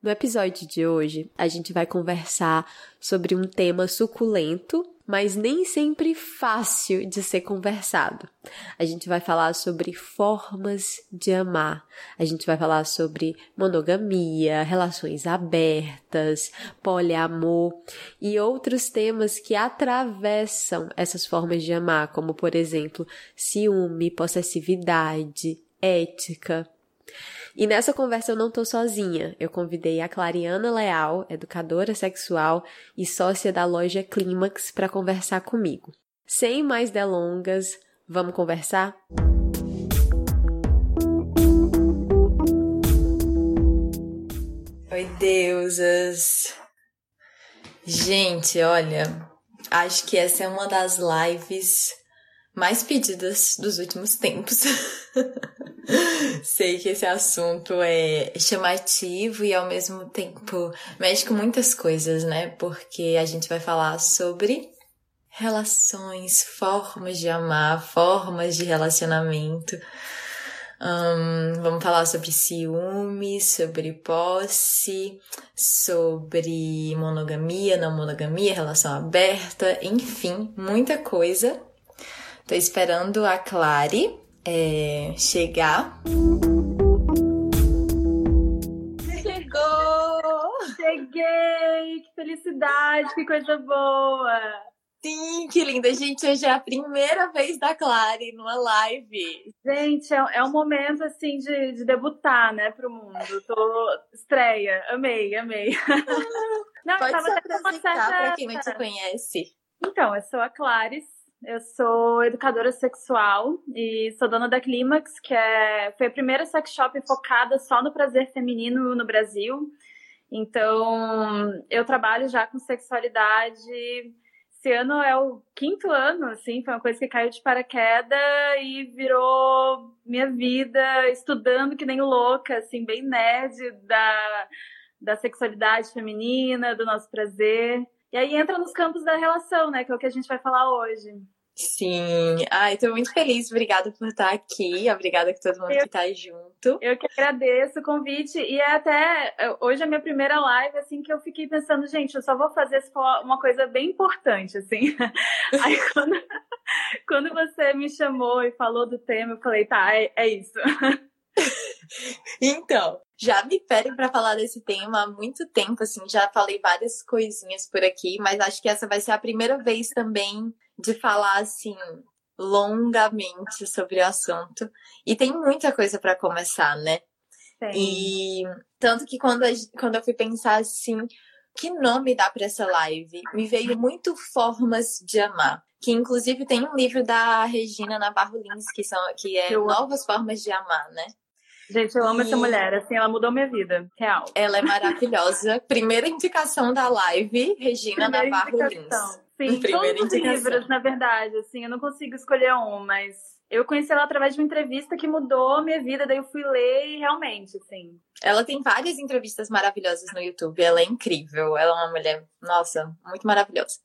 No episódio de hoje, a gente vai conversar sobre um tema suculento, mas nem sempre fácil de ser conversado. A gente vai falar sobre formas de amar. A gente vai falar sobre monogamia, relações abertas, poliamor e outros temas que atravessam essas formas de amar, como por exemplo, ciúme, possessividade, ética. E nessa conversa eu não tô sozinha. Eu convidei a Clariana Leal, educadora sexual e sócia da loja Clímax, para conversar comigo. Sem mais delongas, vamos conversar? Oi, deusas! Gente, olha, acho que essa é uma das lives mais pedidas dos últimos tempos. Sei que esse assunto é chamativo e ao mesmo tempo mexe com muitas coisas, né? Porque a gente vai falar sobre relações, formas de amar, formas de relacionamento. Um, vamos falar sobre ciúme, sobre posse, sobre monogamia, não monogamia, relação aberta, enfim, muita coisa. Tô esperando a Clary é, chegar. Chegou! Cheguei! Que felicidade, que coisa boa! Sim, que linda. Gente, hoje é a primeira vez da Clary numa live. Gente, é, é um momento, assim, de, de debutar, né, pro mundo. Tô... Estreia. Amei, amei. Não, Pode se apresentar certa... pra quem não te conhece. Então, eu sou a Clarice, eu sou educadora sexual e sou dona da Clímax, que é, foi a primeira sex shop focada só no prazer feminino no Brasil. Então, eu trabalho já com sexualidade. Esse ano é o quinto ano, assim, foi uma coisa que caiu de paraquedas e virou minha vida, estudando que nem louca, assim, bem nerd da, da sexualidade feminina, do nosso prazer. E aí entra nos campos da relação, né? Que é o que a gente vai falar hoje. Sim. Ai, tô muito feliz. Obrigada por estar aqui. Obrigada com todo mundo eu, que tá junto. Eu que agradeço o convite. E é até hoje é a minha primeira live, assim, que eu fiquei pensando, gente, eu só vou fazer uma coisa bem importante, assim. Aí quando, quando você me chamou e falou do tema, eu falei, tá, é, é isso. Então, já me pedem para falar desse tema há muito tempo, assim, já falei várias coisinhas por aqui, mas acho que essa vai ser a primeira vez também de falar assim longamente sobre o assunto. E tem muita coisa para começar, né? Tem. E tanto que quando, quando eu fui pensar assim, que nome dá para essa live? Me veio muito formas de amar. Que inclusive tem um livro da Regina Navarro Lins, que, são, que é. Novas Formas de Amar, né? Gente, eu amo e... essa mulher, assim, ela mudou minha vida, real. Ela é maravilhosa. Primeira indicação da live, Regina Primeira Navarro indicação. Lins. Sim, Primeira todos indicação. os livros, na verdade, assim, eu não consigo escolher um, mas eu conheci ela através de uma entrevista que mudou minha vida, daí eu fui ler e realmente, assim. Ela tem várias entrevistas maravilhosas no YouTube, ela é incrível, ela é uma mulher, nossa, muito maravilhosa.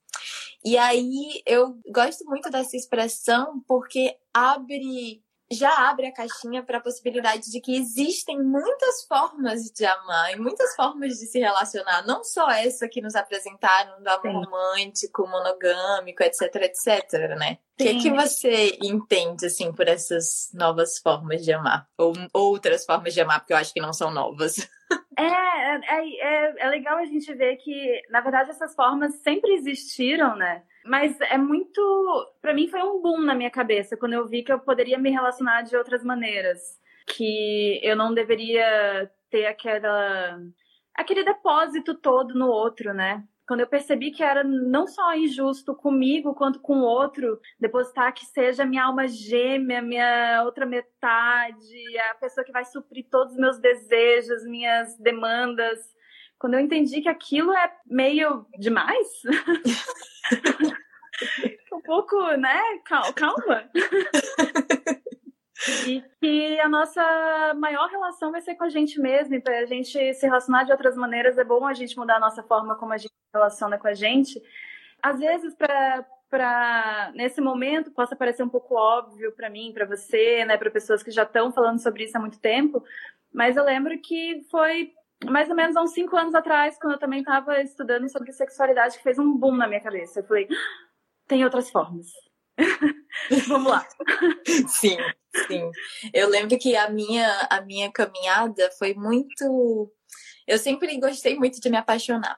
E aí eu gosto muito dessa expressão porque abre já abre a caixinha para a possibilidade de que existem muitas formas de amar e muitas formas de se relacionar, não só essa que nos apresentaram do amor Sim. romântico, monogâmico, etc, etc, né? O que, que você entende, assim, por essas novas formas de amar? Ou outras formas de amar, porque eu acho que não são novas. É, é, é, é legal a gente ver que, na verdade, essas formas sempre existiram, né? Mas é muito. para mim foi um boom na minha cabeça quando eu vi que eu poderia me relacionar de outras maneiras. Que eu não deveria ter aquela. aquele depósito todo no outro, né? quando eu percebi que era não só injusto comigo quanto com o outro, depositar que seja minha alma gêmea, minha outra metade, a pessoa que vai suprir todos os meus desejos, minhas demandas. Quando eu entendi que aquilo é meio demais, um pouco, né? Calma. E que a nossa maior relação vai ser com a gente mesmo. E para a gente se relacionar de outras maneiras, é bom a gente mudar a nossa forma como a gente se relaciona com a gente. Às vezes, para para nesse momento possa parecer um pouco óbvio para mim, para você, né, para pessoas que já estão falando sobre isso há muito tempo, mas eu lembro que foi mais ou menos há uns cinco anos atrás, quando eu também estava estudando sobre sexualidade, que fez um boom na minha cabeça. Eu falei, ah, tem outras formas. Vamos lá. Sim, sim. Eu lembro que a minha, a minha caminhada foi muito. Eu sempre gostei muito de me apaixonar.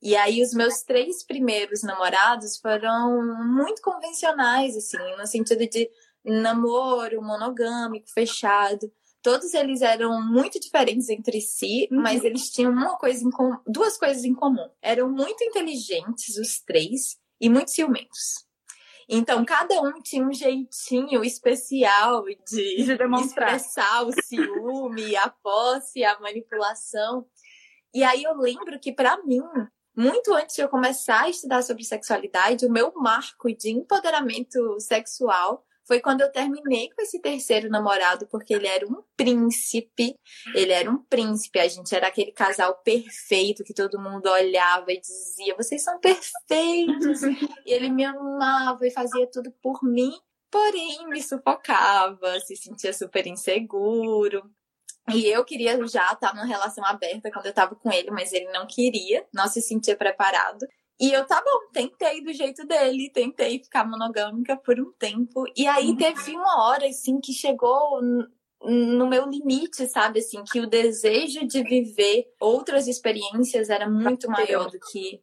E aí, os meus três primeiros namorados foram muito convencionais, assim, no sentido de namoro monogâmico, fechado. Todos eles eram muito diferentes entre si, uhum. mas eles tinham uma coisa em com... duas coisas em comum. Eram muito inteligentes, os três, e muito ciumentos. Então, cada um tinha um jeitinho especial de, de demonstrar. expressar o ciúme, a posse, a manipulação. E aí eu lembro que, para mim, muito antes de eu começar a estudar sobre sexualidade, o meu marco de empoderamento sexual foi quando eu terminei com esse terceiro namorado, porque ele era um príncipe. Ele era um príncipe. A gente era aquele casal perfeito que todo mundo olhava e dizia: vocês são perfeitos. e ele me amava e fazia tudo por mim, porém me sufocava, se sentia super inseguro. E eu queria já estar numa relação aberta quando eu estava com ele, mas ele não queria, não se sentia preparado. E eu, tá bom, tentei do jeito dele, tentei ficar monogâmica por um tempo. E aí uhum. teve uma hora, assim, que chegou no meu limite, sabe? Assim, que o desejo de viver outras experiências era muito maior do que,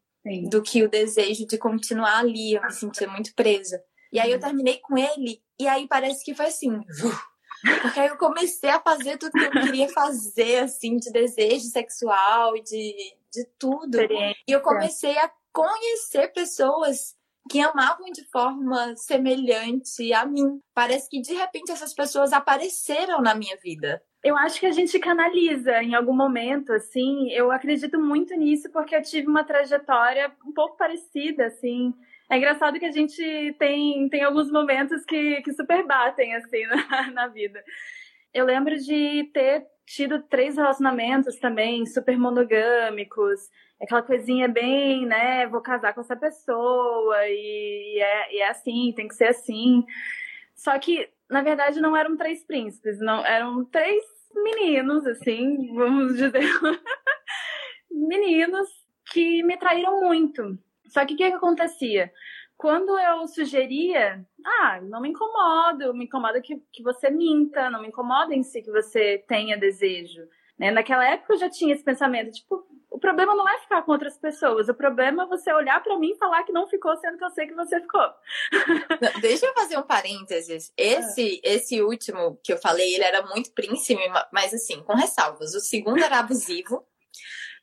do que o desejo de continuar ali. Eu me sentia muito presa. E aí eu uhum. terminei com ele, e aí parece que foi assim. Porque aí eu comecei a fazer tudo que eu queria fazer, assim, de desejo sexual e de, de tudo. E eu comecei a conhecer pessoas que amavam de forma semelhante a mim. Parece que de repente essas pessoas apareceram na minha vida. Eu acho que a gente canaliza em algum momento, assim. Eu acredito muito nisso porque eu tive uma trajetória um pouco parecida, assim. É engraçado que a gente tem, tem alguns momentos que, que super batem, assim, na, na vida. Eu lembro de ter tido três relacionamentos também super monogâmicos aquela coisinha bem, né, vou casar com essa pessoa e, é, e é assim, tem que ser assim. Só que, na verdade, não eram três príncipes, não eram três meninos, assim, vamos dizer, meninos que me traíram muito. Só que o que, que acontecia? Quando eu sugeria, ah, não me incomodo, me incomoda que, que você minta, não me incomoda em si que você tenha desejo. Né? Naquela época eu já tinha esse pensamento, tipo, o problema não é ficar com outras pessoas, o problema é você olhar para mim e falar que não ficou, sendo que eu sei que você ficou. Não, deixa eu fazer um parênteses. Esse, é. esse último que eu falei, ele era muito príncipe, mas assim, com ressalvas. O segundo era abusivo,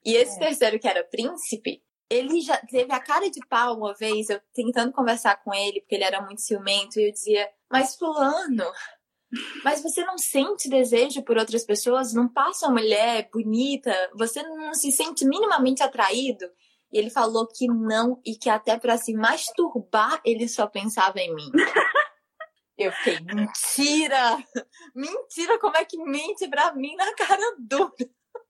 e esse é. terceiro, que era príncipe, ele já teve a cara de pau uma vez, eu tentando conversar com ele, porque ele era muito ciumento, e eu dizia, mas fulano, mas você não sente desejo por outras pessoas? Não passa uma mulher bonita? Você não se sente minimamente atraído? E ele falou que não e que até para se masturbar ele só pensava em mim. Eu fiquei, mentira! Mentira, como é que mente pra mim na cara dura?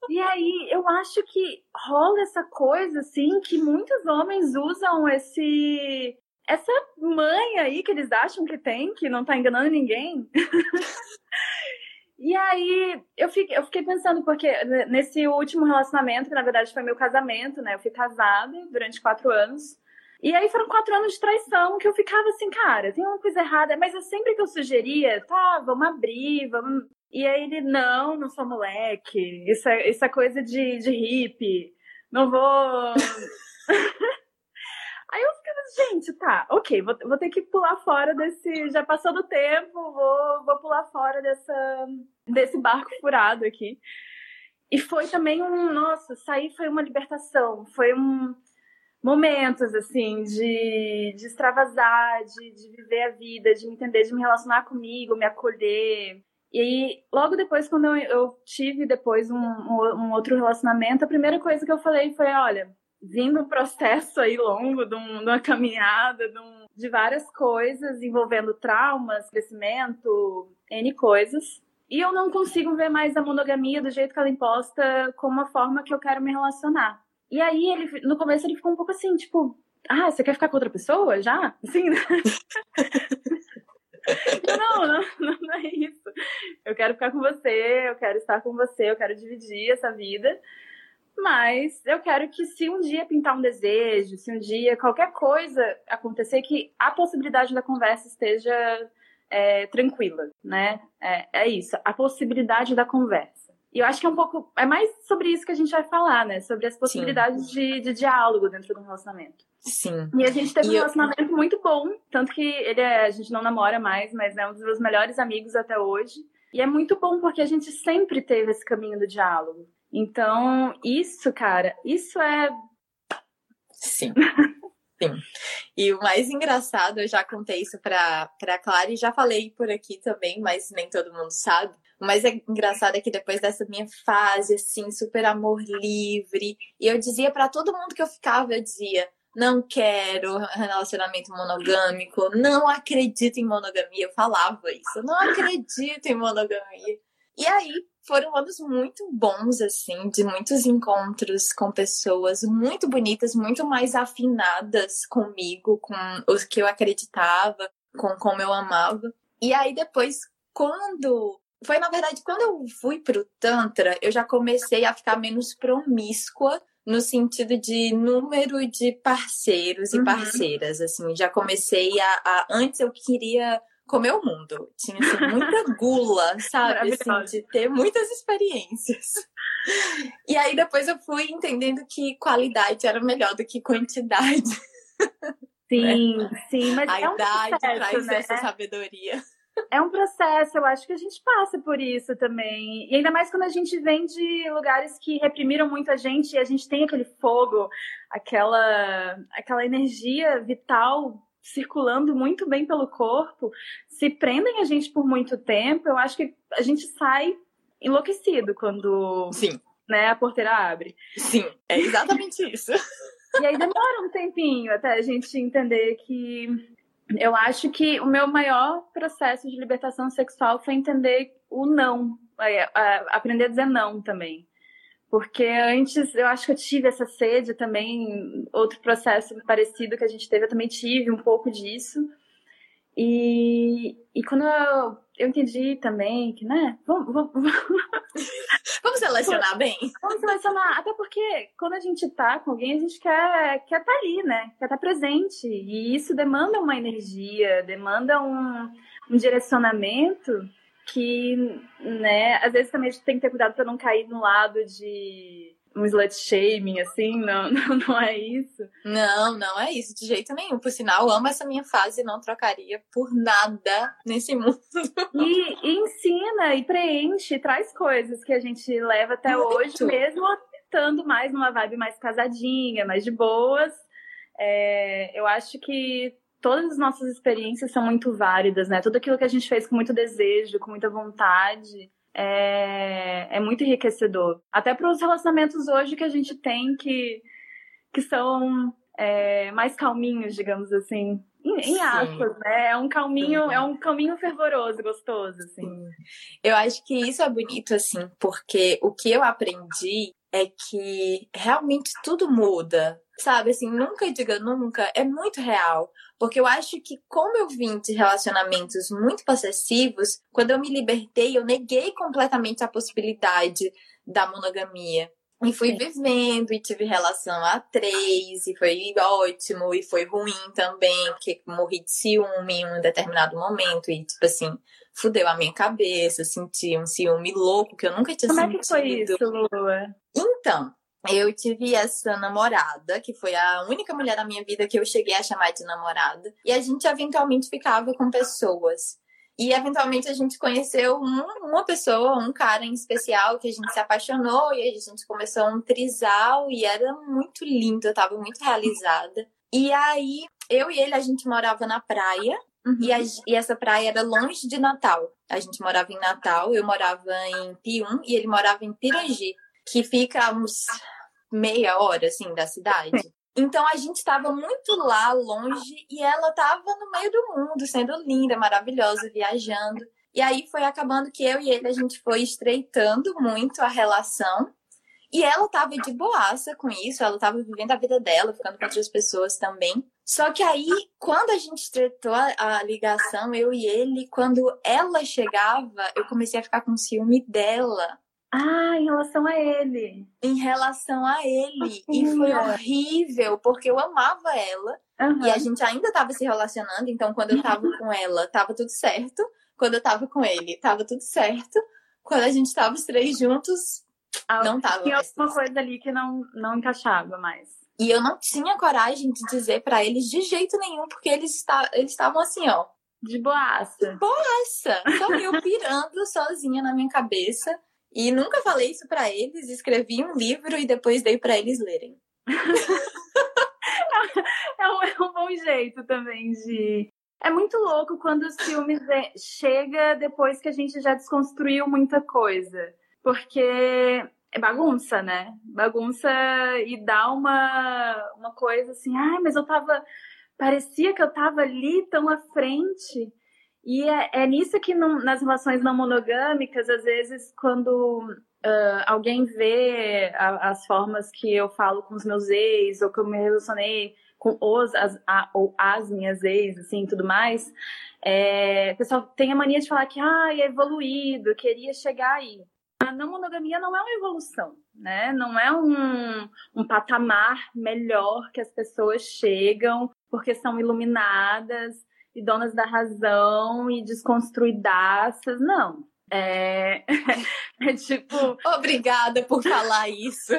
E aí, eu acho que rola essa coisa, assim, que muitos homens usam esse essa mãe aí que eles acham que tem, que não tá enganando ninguém. e aí eu fiquei, eu fiquei pensando, porque nesse último relacionamento, que na verdade foi meu casamento, né? Eu fui casada durante quatro anos. E aí foram quatro anos de traição que eu ficava assim, cara, tem uma coisa errada. Mas sempre que eu sugeria, tá, vamos abrir, vamos. E aí ele, não, não sou moleque. Isso é, isso é coisa de, de hippie. Não vou. Aí eu ficava, gente, tá, ok, vou, vou ter que pular fora desse. Já passou do tempo, vou, vou pular fora dessa, desse barco furado aqui. E foi também um, nossa, sair foi uma libertação, foi um momentos assim de, de extravasar, de, de viver a vida, de me entender, de me relacionar comigo, me acolher. E aí, logo depois, quando eu, eu tive depois um, um, outro relacionamento, a primeira coisa que eu falei foi, olha, vindo um processo aí longo, de, um, de uma caminhada, de, um, de várias coisas envolvendo traumas, crescimento, N coisas. E eu não consigo ver mais a monogamia do jeito que ela é imposta como uma forma que eu quero me relacionar. E aí, ele, no começo, ele ficou um pouco assim, tipo, ah, você quer ficar com outra pessoa já? Assim, né? não, não, não é isso. Eu quero ficar com você, eu quero estar com você, eu quero dividir essa vida. Mas eu quero que se um dia pintar um desejo, se um dia qualquer coisa acontecer, que a possibilidade da conversa esteja é, tranquila, né? É, é isso, a possibilidade da conversa. E eu acho que é um pouco. É mais sobre isso que a gente vai falar, né? Sobre as possibilidades de, de, diálogo dentro de um relacionamento. Sim. E a gente teve e um relacionamento eu... muito bom. Tanto que ele é, a gente não namora mais, mas é um dos meus melhores amigos até hoje. E é muito bom porque a gente sempre teve esse caminho do diálogo. Então, isso, cara, isso é. Sim. Sim. E o mais engraçado, eu já contei isso pra, pra Clara e já falei por aqui também, mas nem todo mundo sabe. O mais engraçado é que depois dessa minha fase, assim, super amor livre, e eu dizia para todo mundo que eu ficava, eu dizia, não quero relacionamento monogâmico, não acredito em monogamia. Eu falava isso, não acredito em monogamia. E aí foram anos muito bons, assim, de muitos encontros com pessoas muito bonitas, muito mais afinadas comigo, com os que eu acreditava, com como eu amava. E aí depois, quando foi na verdade quando eu fui pro tantra, eu já comecei a ficar menos promíscua no sentido de número de parceiros e uhum. parceiras, assim, já comecei a, a antes eu queria comer o mundo. Tinha assim, muita gula, sabe? Assim, de ter muitas experiências. E aí depois eu fui entendendo que qualidade era melhor do que quantidade. Sim, né? sim, mas a é um idade processo, traz né? essa sabedoria. É um processo, eu acho que a gente passa por isso também. E ainda mais quando a gente vem de lugares que reprimiram muito a gente e a gente tem aquele fogo, aquela, aquela energia vital circulando muito bem pelo corpo, se prendem a gente por muito tempo, eu acho que a gente sai enlouquecido quando Sim. Né, a porteira abre. Sim, é exatamente isso. E aí demora um tempinho até a gente entender que eu acho que o meu maior processo de libertação sexual foi entender o não, é, aprender a dizer não também. Porque antes eu acho que eu tive essa sede também, outro processo parecido que a gente teve, eu também tive um pouco disso. E, e quando eu, eu entendi também que, né, vamos, vamos, vamos selecionar bem. Vamos selecionar, até porque quando a gente tá com alguém, a gente quer quer estar tá ali, né, quer estar tá presente. E isso demanda uma energia, demanda um, um direcionamento que, né, às vezes também a gente tem que ter cuidado para não cair no lado de um slut shaming, assim, não, não, não é isso. Não, não é isso, de jeito nenhum. Por sinal, amo essa minha fase e não trocaria por nada nesse mundo. E, e ensina e preenche, traz coisas que a gente leva até Muito. hoje, mesmo estando mais numa vibe mais casadinha, mais de boas. É, eu acho que todas as nossas experiências são muito válidas, né? Tudo aquilo que a gente fez com muito desejo, com muita vontade, é, é muito enriquecedor. Até para os relacionamentos hoje que a gente tem que, que são é, mais calminhos, digamos assim. Em, em aspas, né? É um calminho, uhum. é um caminho fervoroso, gostoso, assim. Eu acho que isso é bonito, assim, porque o que eu aprendi é que realmente tudo muda, sabe? Assim, nunca diga nunca, é muito real. Porque eu acho que, como eu vim de relacionamentos muito possessivos, quando eu me libertei, eu neguei completamente a possibilidade da monogamia. E fui Sim. vivendo e tive relação a três, e foi ótimo, e foi ruim também, porque morri de ciúme em um determinado momento, e tipo assim, fudeu a minha cabeça, senti um ciúme louco que eu nunca tinha Como sentido. Como é que foi isso, Lua? Então, eu tive essa namorada, que foi a única mulher na minha vida que eu cheguei a chamar de namorada, e a gente eventualmente ficava com pessoas. E eventualmente a gente conheceu um, uma pessoa, um cara em especial, que a gente se apaixonou e a gente começou um trisal e era muito lindo, eu tava muito realizada. E aí, eu e ele, a gente morava na praia. Uhum. E, a, e, essa praia era longe de Natal. A gente morava em Natal, eu morava em Pium e ele morava em Pirangi, que fica uns meia hora, assim, da cidade. Então a gente estava muito lá, longe, e ela estava no meio do mundo, sendo linda, maravilhosa, viajando. E aí foi acabando que eu e ele a gente foi estreitando muito a relação. E ela tava de boaça com isso, ela tava vivendo a vida dela, ficando com outras pessoas também. Só que aí, quando a gente estreitou a, a, ligação, eu e ele, quando ela chegava, eu comecei a ficar com ciúme dela. Ah, em relação a ele. Em relação a ele. E foi horrível, porque eu amava ela. Uhum. E a gente ainda tava se relacionando, então quando eu tava com ela, tava tudo certo. Quando eu tava com ele, tava tudo certo. Quando a gente tava os três juntos, ah, não tava. Tinha alguma coisa ali que não, não encaixava mais. E eu não tinha coragem de dizer para eles de jeito nenhum, porque eles eles estavam assim, ó. De boaça. De boaça. Então eu pirando sozinha na minha cabeça. E nunca falei isso para eles, escrevi um livro e depois dei para eles lerem. é, um, é um bom jeito também de. É muito louco quando os filmes chega depois que a gente já desconstruiu muita coisa. Porque é bagunça, né? Bagunça e dá uma, uma coisa assim, ai, mas eu tava. Parecia que eu tava ali tão à frente. E é, é nisso que não, nas relações não monogâmicas, às vezes, quando uh, alguém vê a, as formas que eu falo com os meus ex, ou que eu me relacionei com os, as, a, ou as minhas ex, assim, tudo mais, é, o pessoal tem a mania de falar que, ah, é evoluído, queria chegar aí. A não monogamia não é uma evolução, né? Não é um, um patamar melhor que as pessoas chegam porque são iluminadas e donas da razão e desconstruidaças, não. É, é tipo. Obrigada por falar isso.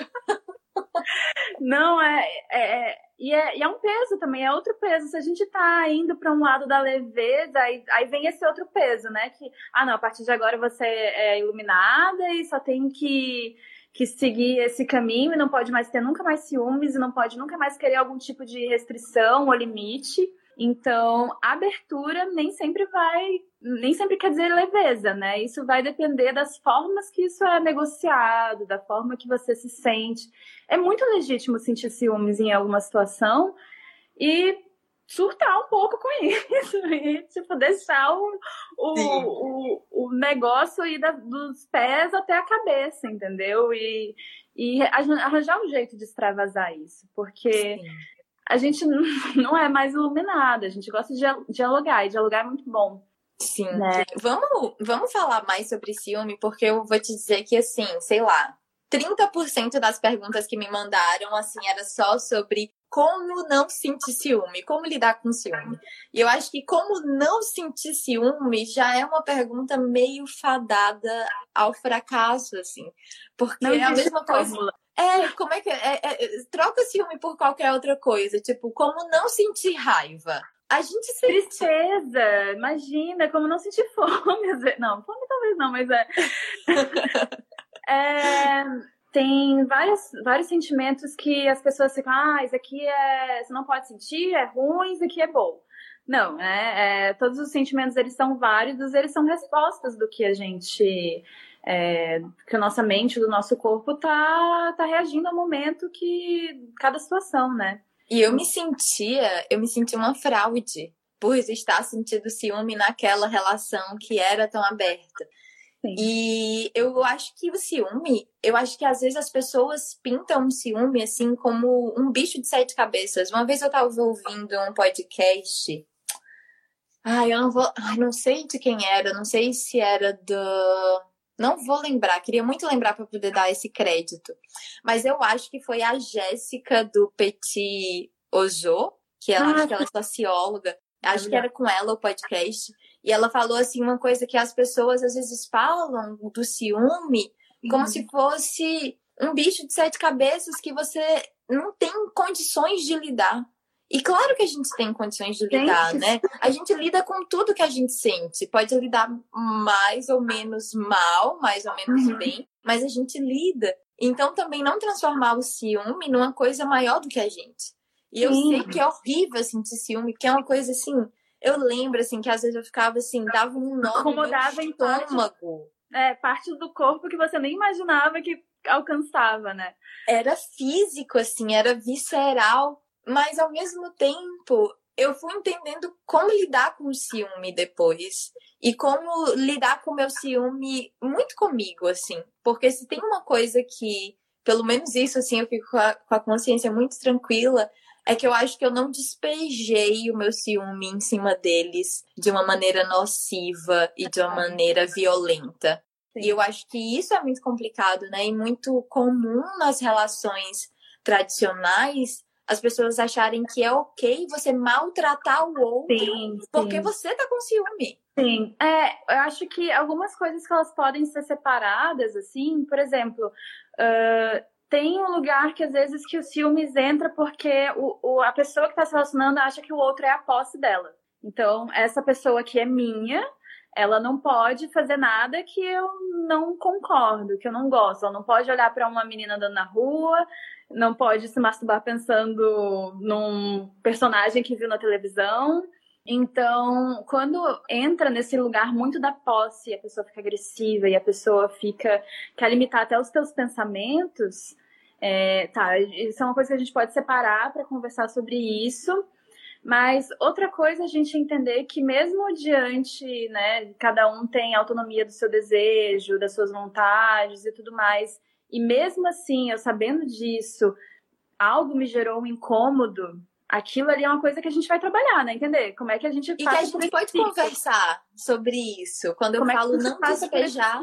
Não, é, é, é, e é, e é um peso também, é outro peso. Se a gente tá indo para um lado da leveza, aí, aí vem esse outro peso, né? Que, ah, não, a partir de agora você é iluminada e só tem que, que seguir esse caminho e não pode mais ter nunca mais ciúmes e não pode nunca mais querer algum tipo de restrição ou limite. Então, abertura nem sempre vai, nem sempre quer dizer leveza, né? Isso vai depender das formas que isso é negociado, da forma que você se sente. É muito legítimo sentir ciúmes em alguma situação e surtar um pouco com isso e, tipo, deixar o, o, o, o, negócio ir da, dos pés até a cabeça, entendeu? E, e arranjar um jeito de extravasar isso, porque Sim a gente não é mais iluminada, a gente gosta de dialogar, e dialogar é muito bom. Sim. Né? Vamos, vamos falar mais sobre ciúme, porque eu vou te dizer que, assim, sei lá, 30% das perguntas que me mandaram, assim, era só sobre como não sentir ciúme, como lidar com ciúme. E eu acho que como não sentir ciúme já é uma pergunta meio fadada ao fracasso, assim. Porque não é a mesma coisa. É, como é que é, é, é, Troca ciúme por qualquer outra coisa. Tipo, como não sentir raiva. A gente sente. Tristeza, imagina, como não sentir fome. Não, fome talvez não, mas é. é tem vários, vários sentimentos que as pessoas ficam, ah, isso aqui é. Você não pode sentir, é ruim, isso aqui é bom. Não, né? É, todos os sentimentos eles são válidos, eles são respostas do que a gente é, que a nossa mente, do nosso corpo tá, tá reagindo ao momento que cada situação, né? E eu me sentia, eu me sentia uma fraude por estar sentindo ciúme naquela relação que era tão aberta. Sim. E eu acho que o ciúme, eu acho que às vezes as pessoas pintam o ciúme assim como um bicho de sete cabeças. Uma vez eu tava ouvindo um podcast. Ai, eu não vou. Ai, não sei de quem era, não sei se era do não vou lembrar, queria muito lembrar para poder dar esse crédito. Mas eu acho que foi a Jéssica do Petit Ojo, que ela, ah, que ela é socióloga. Acho que era com ela o podcast. E ela falou assim uma coisa que as pessoas às vezes falam do ciúme como uhum. se fosse um bicho de sete cabeças que você não tem condições de lidar. E claro que a gente tem condições de lidar, gente. né? A gente lida com tudo que a gente sente. Pode lidar mais ou menos mal, mais ou menos uhum. bem, mas a gente lida. Então também não transformar o ciúme numa coisa maior do que a gente. E eu Sim. sei que é horrível sentir ciúme, que é uma coisa assim. Eu lembro assim que às vezes eu ficava assim, dava um nó Incomodava no estômago. É, parte do corpo que você nem imaginava que alcançava, né? Era físico, assim, era visceral. Mas ao mesmo tempo, eu fui entendendo como lidar com o ciúme depois. E como lidar com o meu ciúme muito comigo, assim. Porque se tem uma coisa que, pelo menos isso, assim, eu fico com a, com a consciência muito tranquila, é que eu acho que eu não despejei o meu ciúme em cima deles de uma maneira nociva e de uma maneira violenta. Sim. E eu acho que isso é muito complicado, né? E muito comum nas relações tradicionais as pessoas acharem que é ok você maltratar o outro sim, porque sim. você tá com ciúme. Sim, é, eu acho que algumas coisas que elas podem ser separadas, assim, por exemplo, uh, tem um lugar que às vezes que o ciúmes entra porque o, o, a pessoa que está se relacionando acha que o outro é a posse dela. Então, essa pessoa que é minha, ela não pode fazer nada que eu não concordo, que eu não gosto. Ela não pode olhar para uma menina andando na rua não pode se masturbar pensando num personagem que viu na televisão. Então, quando entra nesse lugar muito da posse, a pessoa fica agressiva e a pessoa fica quer limitar até os teus pensamentos, é, tá, isso é uma coisa que a gente pode separar para conversar sobre isso. Mas outra coisa a gente entender que mesmo diante, né, cada um tem autonomia do seu desejo, das suas vontades e tudo mais, e mesmo assim, eu sabendo disso, algo me gerou um incômodo. Aquilo ali é uma coisa que a gente vai trabalhar, né? Entender como é que a gente E que a gente pode conversar sobre isso. Quando eu como é falo é não despejar.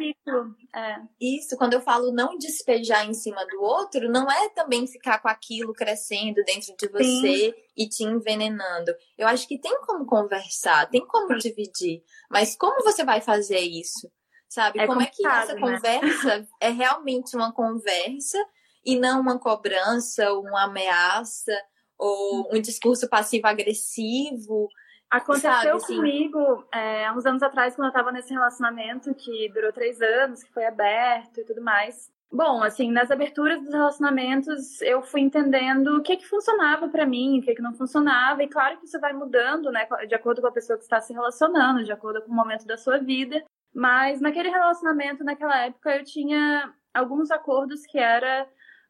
É. Isso, quando eu falo não despejar em cima do outro, não é também ficar com aquilo crescendo dentro de você Sim. e te envenenando. Eu acho que tem como conversar, tem como dividir. Mas como você vai fazer isso? Sabe? É Como é que essa né? conversa é realmente uma conversa e não uma cobrança, uma ameaça ou um discurso passivo-agressivo? Aconteceu sabe, assim? comigo é, há uns anos atrás, quando eu estava nesse relacionamento que durou três anos, que foi aberto e tudo mais. Bom, assim, nas aberturas dos relacionamentos, eu fui entendendo o que que funcionava para mim, o que que não funcionava, e claro que isso vai mudando, né, de acordo com a pessoa que está se relacionando, de acordo com o momento da sua vida. Mas naquele relacionamento, naquela época, eu tinha alguns acordos que era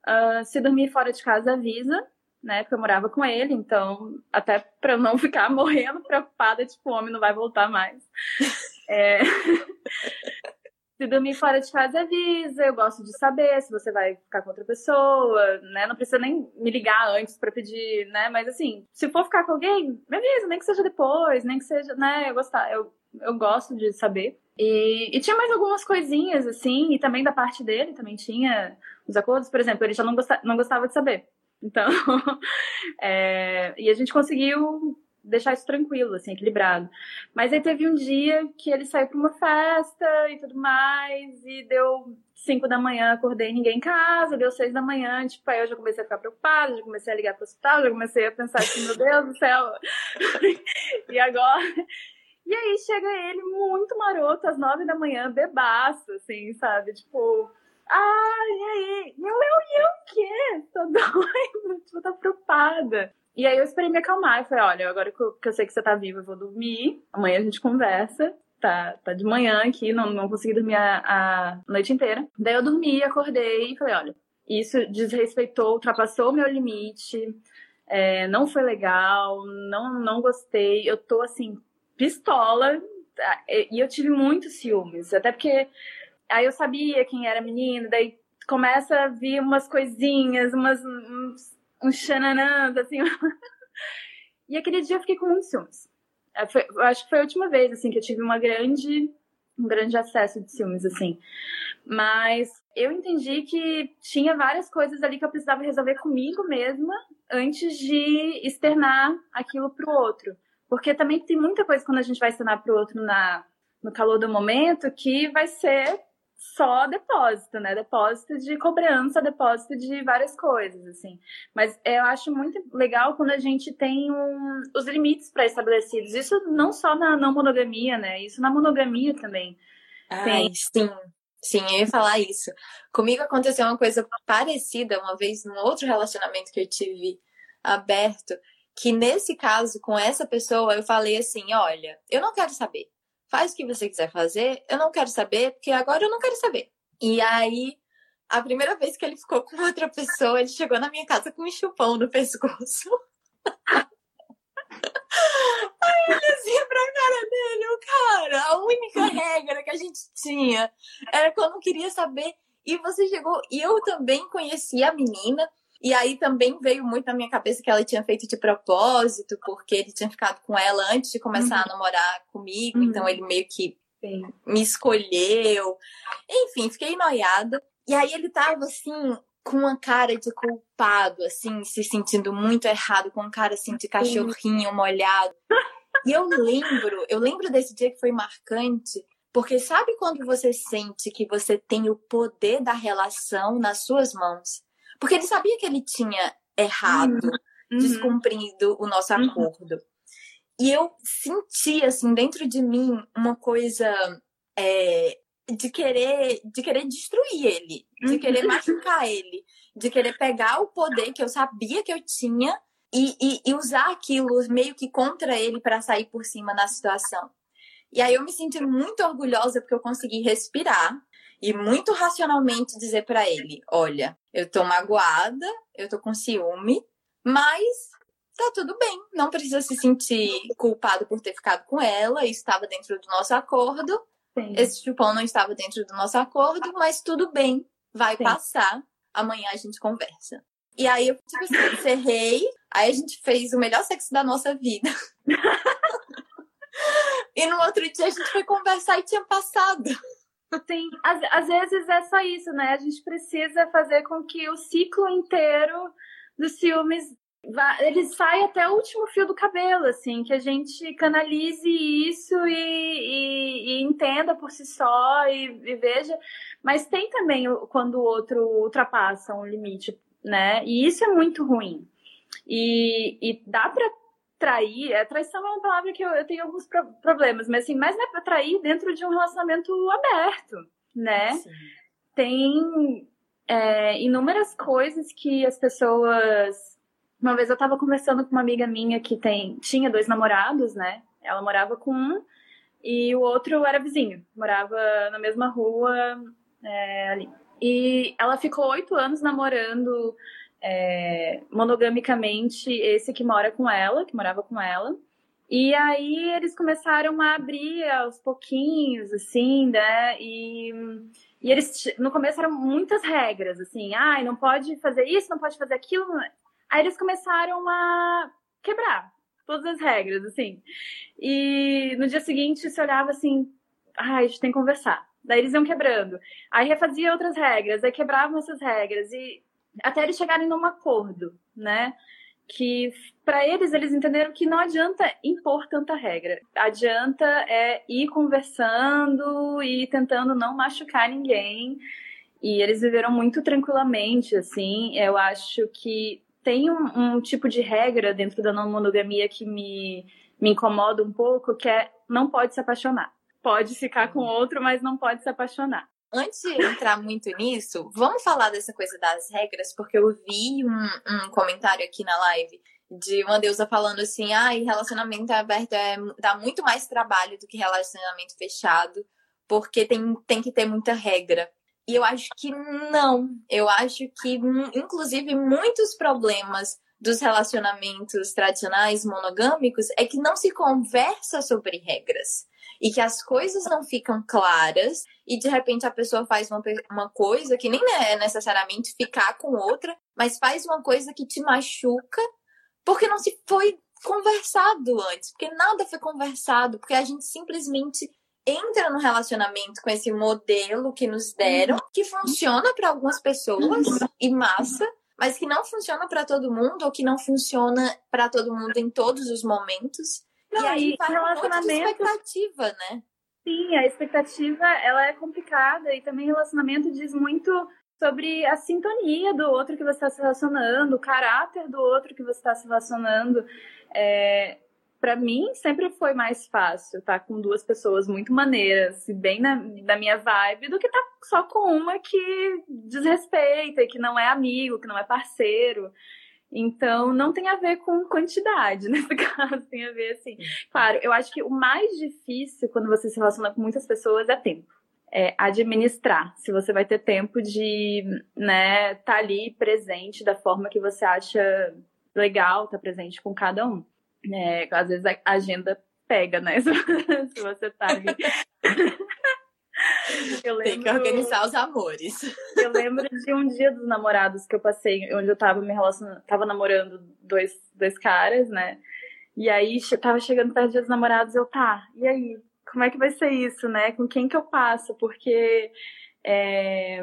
uh, se dormir fora de casa, avisa, né? Porque eu morava com ele, então, até para não ficar morrendo preocupada, tipo, o homem não vai voltar mais. É... se dormir fora de casa, avisa. Eu gosto de saber se você vai ficar com outra pessoa, né? Não precisa nem me ligar antes para pedir, né? Mas assim, se for ficar com alguém, me avisa, nem que seja depois, nem que seja, né? Eu gostar, eu, eu gosto de saber. E, e, tinha mais algumas coisinhas, assim, e também da parte dele também tinha os acordos, por exemplo, ele já não, gostava, não gostava de saber. Então, é, e a gente conseguiu deixar isso tranquilo, assim, equilibrado. Mas aí teve um dia que ele saiu para uma festa e tudo mais, e deu cinco da manhã, acordei ninguém em casa, deu seis da manhã, tipo, aí eu já comecei a ficar preocupada, já comecei a ligar para o hospital, já comecei a pensar assim, meu Deus do céu, e agora? E aí chega ele muito maroto, às nove da manhã, bebaço, assim, sabe? Tipo, ah, e aí? Eu, eu, eu o quê? Tô doida, tipo, tô preocupada. E aí eu esperei me acalmar e falei, olha, agora que eu, que eu sei que você tá viva, eu vou dormir. Amanhã a gente conversa. Tá, tá de manhã aqui, não, não consegui dormir a, a noite inteira. Daí eu dormi, acordei e falei, olha, isso desrespeitou, ultrapassou o meu limite, é, não foi legal, não, não gostei. Eu tô assim, pistola. E eu tive muitos ciúmes, até porque aí eu sabia quem era menino, daí começa a vir umas coisinhas, umas, uns, uns assim. e aquele dia eu fiquei com muitos ciúmes. É, foi, acho que foi a última vez, assim, que eu tive uma grande, um grande acesso de ciúmes, assim. Mas eu entendi que tinha várias coisas ali que eu precisava resolver comigo mesma antes de externar aquilo pro outro. Porque também tem muita coisa quando a gente vai ensinar para o outro na, no calor do momento que vai ser só depósito, né? Depósito de cobrança, depósito de várias coisas, assim. Mas eu acho muito legal quando a gente tem um, os limites pré-estabelecidos. Isso não só na não monogamia, né? Isso na monogamia também. Ai, sim. Sim, eu ia falar isso. Comigo aconteceu uma coisa parecida uma vez num outro relacionamento que eu tive aberto, que nesse caso, com essa pessoa, eu falei assim: olha, eu não quero saber. Faz o que você quiser fazer, eu não quero saber, porque agora eu não quero saber. E aí, a primeira vez que ele ficou com outra pessoa, ele chegou na minha casa com um chupão no pescoço. Aí ele assim pra cara dele, o cara, a única regra que a gente tinha era que eu não queria saber. E você chegou, e eu também conheci a menina, e aí também veio muito na minha cabeça que ela tinha feito de propósito, porque ele tinha ficado com ela antes de começar uhum. a namorar comigo, uhum. então ele meio que Sim. me escolheu. Enfim, fiquei noiada. E aí ele tava assim, com uma cara de culpado, assim, se sentindo muito errado, com uma cara assim de cachorrinho molhado. E eu lembro, eu lembro desse dia que foi marcante, porque sabe quando você sente que você tem o poder da relação nas suas mãos? Porque ele sabia que ele tinha errado, uhum. descumprido o nosso uhum. acordo. E eu senti, assim, dentro de mim, uma coisa é, de querer de querer destruir ele, de querer uhum. machucar ele, de querer pegar o poder que eu sabia que eu tinha e, e, e usar aquilo meio que contra ele para sair por cima na situação. E aí eu me senti muito orgulhosa porque eu consegui respirar e muito racionalmente dizer para ele: olha, eu tô magoada, eu tô com ciúme, mas tá tudo bem, não precisa se sentir culpado por ter ficado com ela, isso estava dentro do nosso acordo. Sim. Esse chupão não estava dentro do nosso acordo, mas tudo bem, vai Sim. passar. Amanhã a gente conversa. E aí eu, tipo assim, encerrei, aí a gente fez o melhor sexo da nossa vida. e no outro dia a gente foi conversar e tinha passado. Sim, às, às vezes é só isso, né? A gente precisa fazer com que o ciclo inteiro dos ciúmes ele sai até o último fio do cabelo, assim, que a gente canalize isso e, e, e entenda por si só e, e, veja. Mas tem também quando o outro ultrapassa um limite, né? E isso é muito ruim. E, dá para trair, é, traição é uma palavra que eu, eu tenho alguns pro, problemas, mas assim, mais não é para trair dentro de um relacionamento aberto, né? Sim. Tem é, inúmeras coisas que as pessoas. Uma vez eu estava conversando com uma amiga minha que tem, tinha dois namorados, né? Ela morava com um e o outro era vizinho, morava na mesma rua é, ali. E ela ficou oito anos namorando é, monogamicamente esse que mora com ela, que morava com ela. E aí eles começaram a abrir aos pouquinhos, assim, né? E, e eles, no começo, eram muitas regras, assim. Ai, ah, não pode fazer isso, não pode fazer aquilo. Aí eles começaram a quebrar todas as regras, assim. E no dia seguinte se olhava assim, ai, ah, a gente tem que conversar. Daí eles iam quebrando. Aí refazia outras regras, aí quebravam essas regras. E até eles chegarem num acordo, né? Que para eles eles entenderam que não adianta impor tanta regra, adianta é ir conversando e tentando não machucar ninguém. E eles viveram muito tranquilamente, assim. Eu acho que tem um, um tipo de regra dentro da não monogamia que me, me incomoda um pouco, que é não pode se apaixonar. Pode ficar com outro, mas não pode se apaixonar antes de entrar muito nisso, vamos falar dessa coisa das regras, porque eu vi um, um comentário aqui na live de uma deusa falando assim: ah, relacionamento aberto é, dá muito mais trabalho do que relacionamento fechado, porque tem, tem que ter muita regra. E eu acho que não. Eu acho que, inclusive, muitos problemas dos relacionamentos tradicionais monogâmicos é que não se conversa sobre regras e que as coisas não ficam claras e de repente a pessoa faz uma, uma coisa que nem é necessariamente ficar com outra, mas faz uma coisa que te machuca porque não se foi conversado antes, porque nada foi conversado, porque a gente simplesmente entra no relacionamento com esse modelo que nos deram, que funciona para algumas pessoas e massa, mas que não funciona para todo mundo ou que não funciona para todo mundo em todos os momentos. Não, e aí, relacionamento... expectativa, né? Sim, a expectativa ela é complicada e também relacionamento diz muito sobre a sintonia do outro que você está se relacionando, o caráter do outro que você está se relacionando. É, para mim sempre foi mais fácil estar tá com duas pessoas muito maneiras e bem na, na minha vibe do que estar tá só com uma que desrespeita e que não é amigo, que não é parceiro. Então, não tem a ver com quantidade nesse caso, tem a ver assim. Claro, eu acho que o mais difícil quando você se relaciona com muitas pessoas é tempo. É administrar, se você vai ter tempo de, né, estar tá ali presente da forma que você acha legal, estar tá presente com cada um. É, às vezes a agenda pega, né? se você tá ali. Eu lembro, Tem que organizar os amores. Eu lembro de um dia dos namorados que eu passei, onde eu tava me relacionando, tava namorando dois, dois caras, né? E aí tava chegando perto do dia dos namorados, eu, tá, e aí? Como é que vai ser isso, né? Com quem que eu passo? Porque é,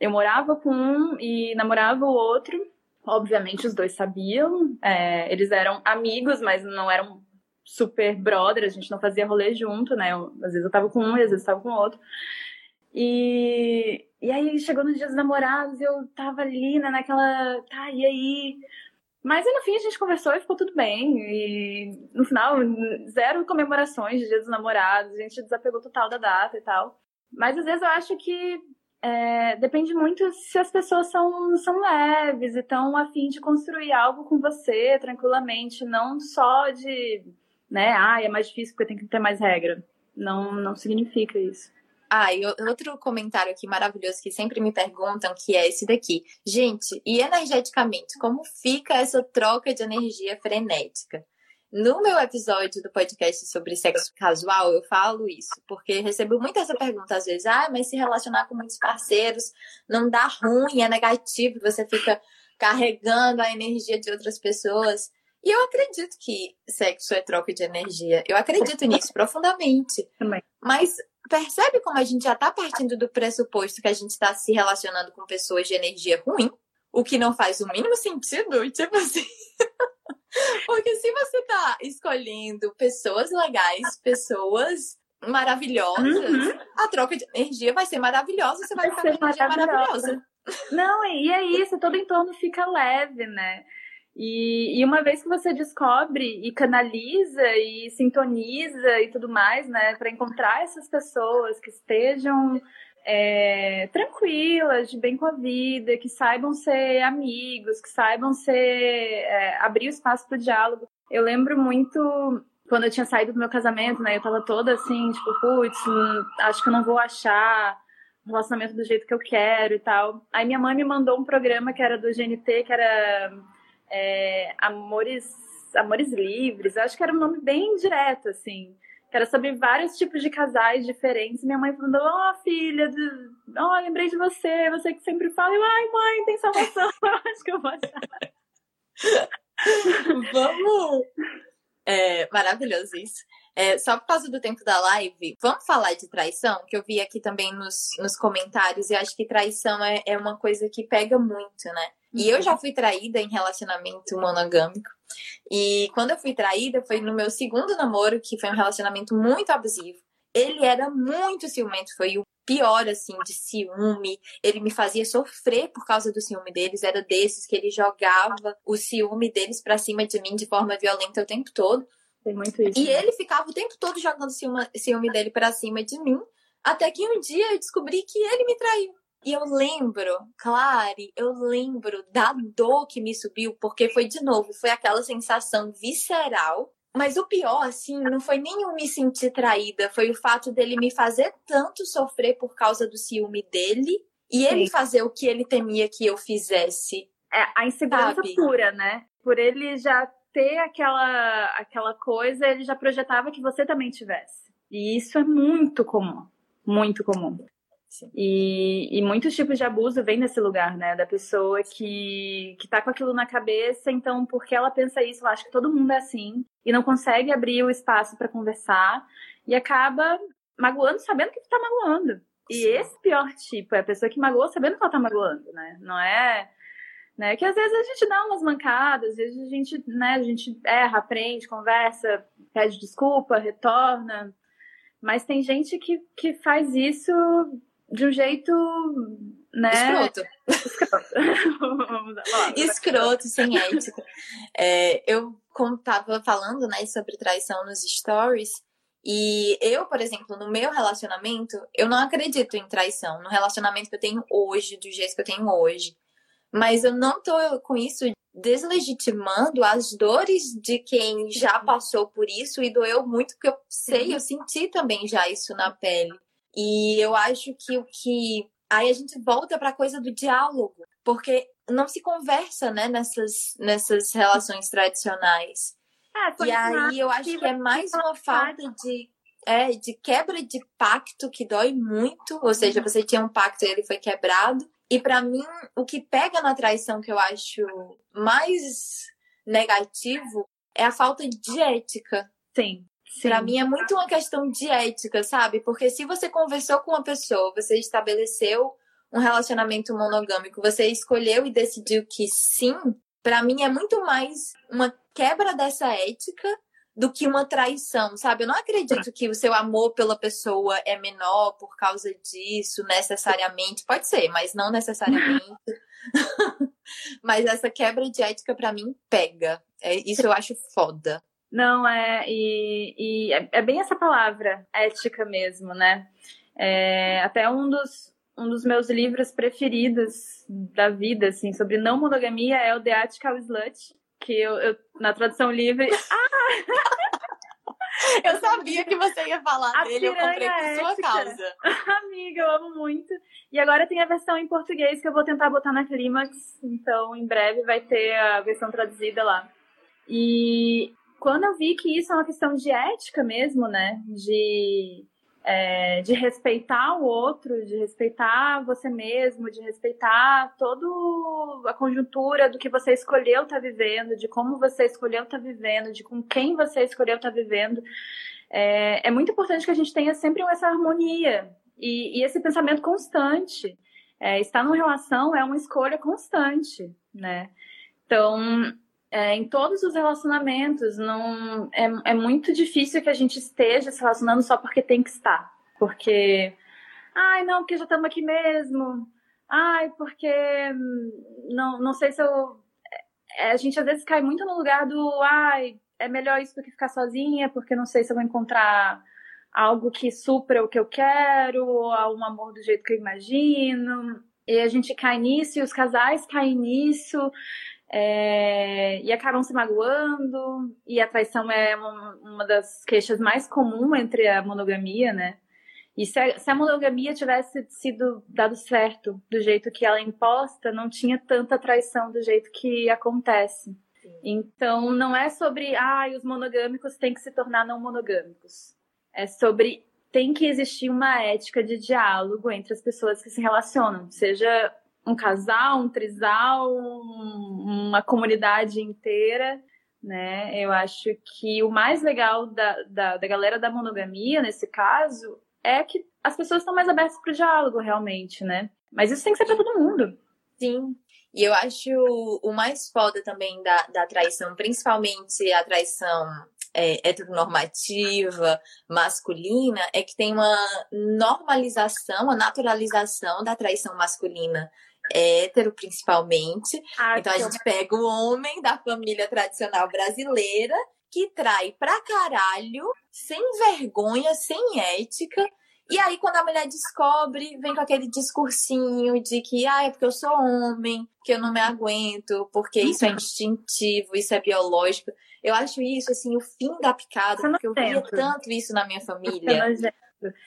eu morava com um e namorava o outro. Obviamente os dois sabiam, é, eles eram amigos, mas não eram super brother, a gente não fazia rolê junto, né? Eu, às vezes eu tava com um, às vezes eu tava com o outro. E, e aí chegou no dia dos namorados, eu tava ali, né, naquela, tá, e aí? Mas no fim a gente conversou e ficou tudo bem. E no final, zero comemorações de dia dos namorados, a gente desapegou total da data e tal. Mas às vezes eu acho que é, depende muito se as pessoas são, são leves e estão a fim de construir algo com você tranquilamente, não só de né? Ah, é mais difícil porque tem que ter mais regra. Não, não significa isso. Ah, e outro comentário aqui maravilhoso que sempre me perguntam, que é esse daqui. Gente, e energeticamente, como fica essa troca de energia frenética? No meu episódio do podcast sobre sexo casual, eu falo isso, porque recebo muito essa pergunta às vezes. Ah, mas se relacionar com muitos parceiros não dá ruim, é negativo, você fica carregando a energia de outras pessoas. E eu acredito que sexo é troca de energia. Eu acredito nisso profundamente. Também. Mas percebe como a gente já está partindo do pressuposto que a gente está se relacionando com pessoas de energia ruim? O que não faz o mínimo sentido, tipo assim. Porque se você tá escolhendo pessoas legais, pessoas maravilhosas, uhum. a troca de energia vai ser maravilhosa, você vai, vai ficar com energia maravilhosa. maravilhosa. Não, e é isso, todo entorno fica leve, né? E, e, uma vez que você descobre e canaliza e sintoniza e tudo mais, né, para encontrar essas pessoas que estejam é, tranquilas, de bem com a vida, que saibam ser amigos, que saibam ser é, abrir espaço para o diálogo. Eu lembro muito quando eu tinha saído do meu casamento, né, eu tava toda assim, tipo, putz, acho que eu não vou achar relacionamento do jeito que eu quero e tal. Aí minha mãe me mandou um programa que era do GNT, que era é, Amores, Amores Livres, eu acho que era um nome bem direto, assim. Que era sobre vários tipos de casais diferentes. Minha mãe falando, ó, oh, filha, ó, oh, lembrei de você, você que sempre fala. Eu, ai, mãe, tem salvação, acho que eu vou achar. Vamos! É maravilhoso isso. É, só por causa do tempo da live, vamos falar de traição, que eu vi aqui também nos, nos comentários, e acho que traição é, é uma coisa que pega muito, né? E eu já fui traída em relacionamento monogâmico. E quando eu fui traída, foi no meu segundo namoro, que foi um relacionamento muito abusivo. Ele era muito ciumento, foi o pior, assim, de ciúme. Ele me fazia sofrer por causa do ciúme deles. Era desses que ele jogava o ciúme deles pra cima de mim de forma violenta o tempo todo. Tem muito isso. E né? ele ficava o tempo todo jogando ciúme, ciúme dele pra cima de mim. Até que um dia eu descobri que ele me traiu. E eu lembro, Clare, eu lembro da dor que me subiu, porque foi de novo, foi aquela sensação visceral. Mas o pior, assim, não foi nem eu me sentir traída, foi o fato dele me fazer tanto sofrer por causa do ciúme dele e ele Sim. fazer o que ele temia que eu fizesse. É, a insegurança sabe? pura, né? Por ele já ter aquela, aquela coisa, ele já projetava que você também tivesse. E isso é muito comum. Muito comum. E, e, muitos tipos de abuso vêm nesse lugar, né? Da pessoa que, que tá com aquilo na cabeça, então, porque ela pensa isso, ela acha que todo mundo é assim, e não consegue abrir o espaço para conversar, e acaba magoando sabendo que tá magoando. E Sim. esse pior tipo é a pessoa que magoa sabendo que ela tá magoando, né? Não é. Né? Que às vezes a gente dá umas mancadas, às vezes a gente, né, a gente erra, aprende, conversa, pede desculpa, retorna. Mas tem gente que, que faz isso de um jeito, né? Escroto. Escroto. Escroto, sem ética. É, eu tava falando, né, sobre traição nos stories. E eu, por exemplo, no meu relacionamento, eu não acredito em traição. No relacionamento que eu tenho hoje, do jeito que eu tenho hoje. Mas eu não tô com isso deslegitimando as dores de quem já passou por isso e doeu muito, porque eu sei, eu senti também já isso na pele. E eu acho que o que. Aí a gente volta para a coisa do diálogo, porque não se conversa, né, nessas, nessas relações tradicionais. É, e aí eu acho que é mais uma falta de, é, de quebra de pacto que dói muito, ou seja, você tinha um pacto e ele foi quebrado. E para mim, o que pega na traição que eu acho mais negativo é a falta de ética. Sim. Pra mim é muito uma questão de ética, sabe? Porque se você conversou com uma pessoa, você estabeleceu um relacionamento monogâmico, você escolheu e decidiu que sim, para mim é muito mais uma quebra dessa ética do que uma traição, sabe? Eu não acredito que o seu amor pela pessoa é menor por causa disso, necessariamente. Pode ser, mas não necessariamente. mas essa quebra de ética para mim pega. É, isso eu acho foda. Não, é, e, e é, é, bem essa palavra, ética mesmo, né? É, até um dos, um dos meus livros preferidos da vida, assim, sobre não monogamia é o The Ethical Slut, que eu, eu na tradução livre. Ah! eu sabia que você ia falar a dele, eu comprei por sua causa. Amiga, eu amo muito. E agora tem a versão em português que eu vou tentar botar na Climax, então em breve vai ter a versão traduzida lá. E quando eu vi que isso é uma questão de ética mesmo, né? De é, de respeitar o outro, de respeitar você mesmo, de respeitar toda a conjuntura do que você escolheu estar tá vivendo, de como você escolheu estar tá vivendo, de com quem você escolheu estar tá vivendo. É, é, muito importante que a gente tenha sempre essa harmonia e, e esse pensamento constante. É, estar numa relação é uma escolha constante, né? Então, é, em todos os relacionamentos, não é, é muito difícil que a gente esteja se relacionando só porque tem que estar. Porque, ai, não, porque já estamos aqui mesmo. Ai, porque hum, não, não sei se eu. É, a gente às vezes cai muito no lugar do, ai, é melhor isso do que ficar sozinha, porque não sei se eu vou encontrar algo que supra o que eu quero, um amor do jeito que eu imagino. E a gente cai nisso, e os casais caem nisso, é, e acabam se magoando, e a traição é uma, uma das queixas mais comuns entre a monogamia, né? E se a, se a, monogamia tivesse sido dado certo do jeito que ela é imposta, não tinha tanta traição do jeito que acontece. Sim. Então, não é sobre, ah, os monogâmicos têm que se tornar não monogâmicos. É sobre tem que existir uma ética de diálogo entre as pessoas que se relacionam, seja um casal, um trisal, um, uma comunidade inteira, né? Eu acho que o mais legal da, da, da galera da monogamia, nesse caso, é que as pessoas estão mais abertas para o diálogo, realmente, né? Mas isso tem que ser para todo mundo. Sim. E eu acho o mais foda também da, da traição, principalmente a traição é, heteronormativa, masculina, é que tem uma normalização, uma naturalização da traição masculina hétero, principalmente. Ah, então a gente pega o homem da família tradicional brasileira que trai pra caralho, sem vergonha, sem ética. E aí, quando a mulher descobre, vem com aquele discursinho de que, ah, é porque eu sou homem, que eu não me aguento, porque isso é uhum. instintivo, isso é biológico. Eu acho isso, assim, o fim da picada, porque eu via tanto isso na minha família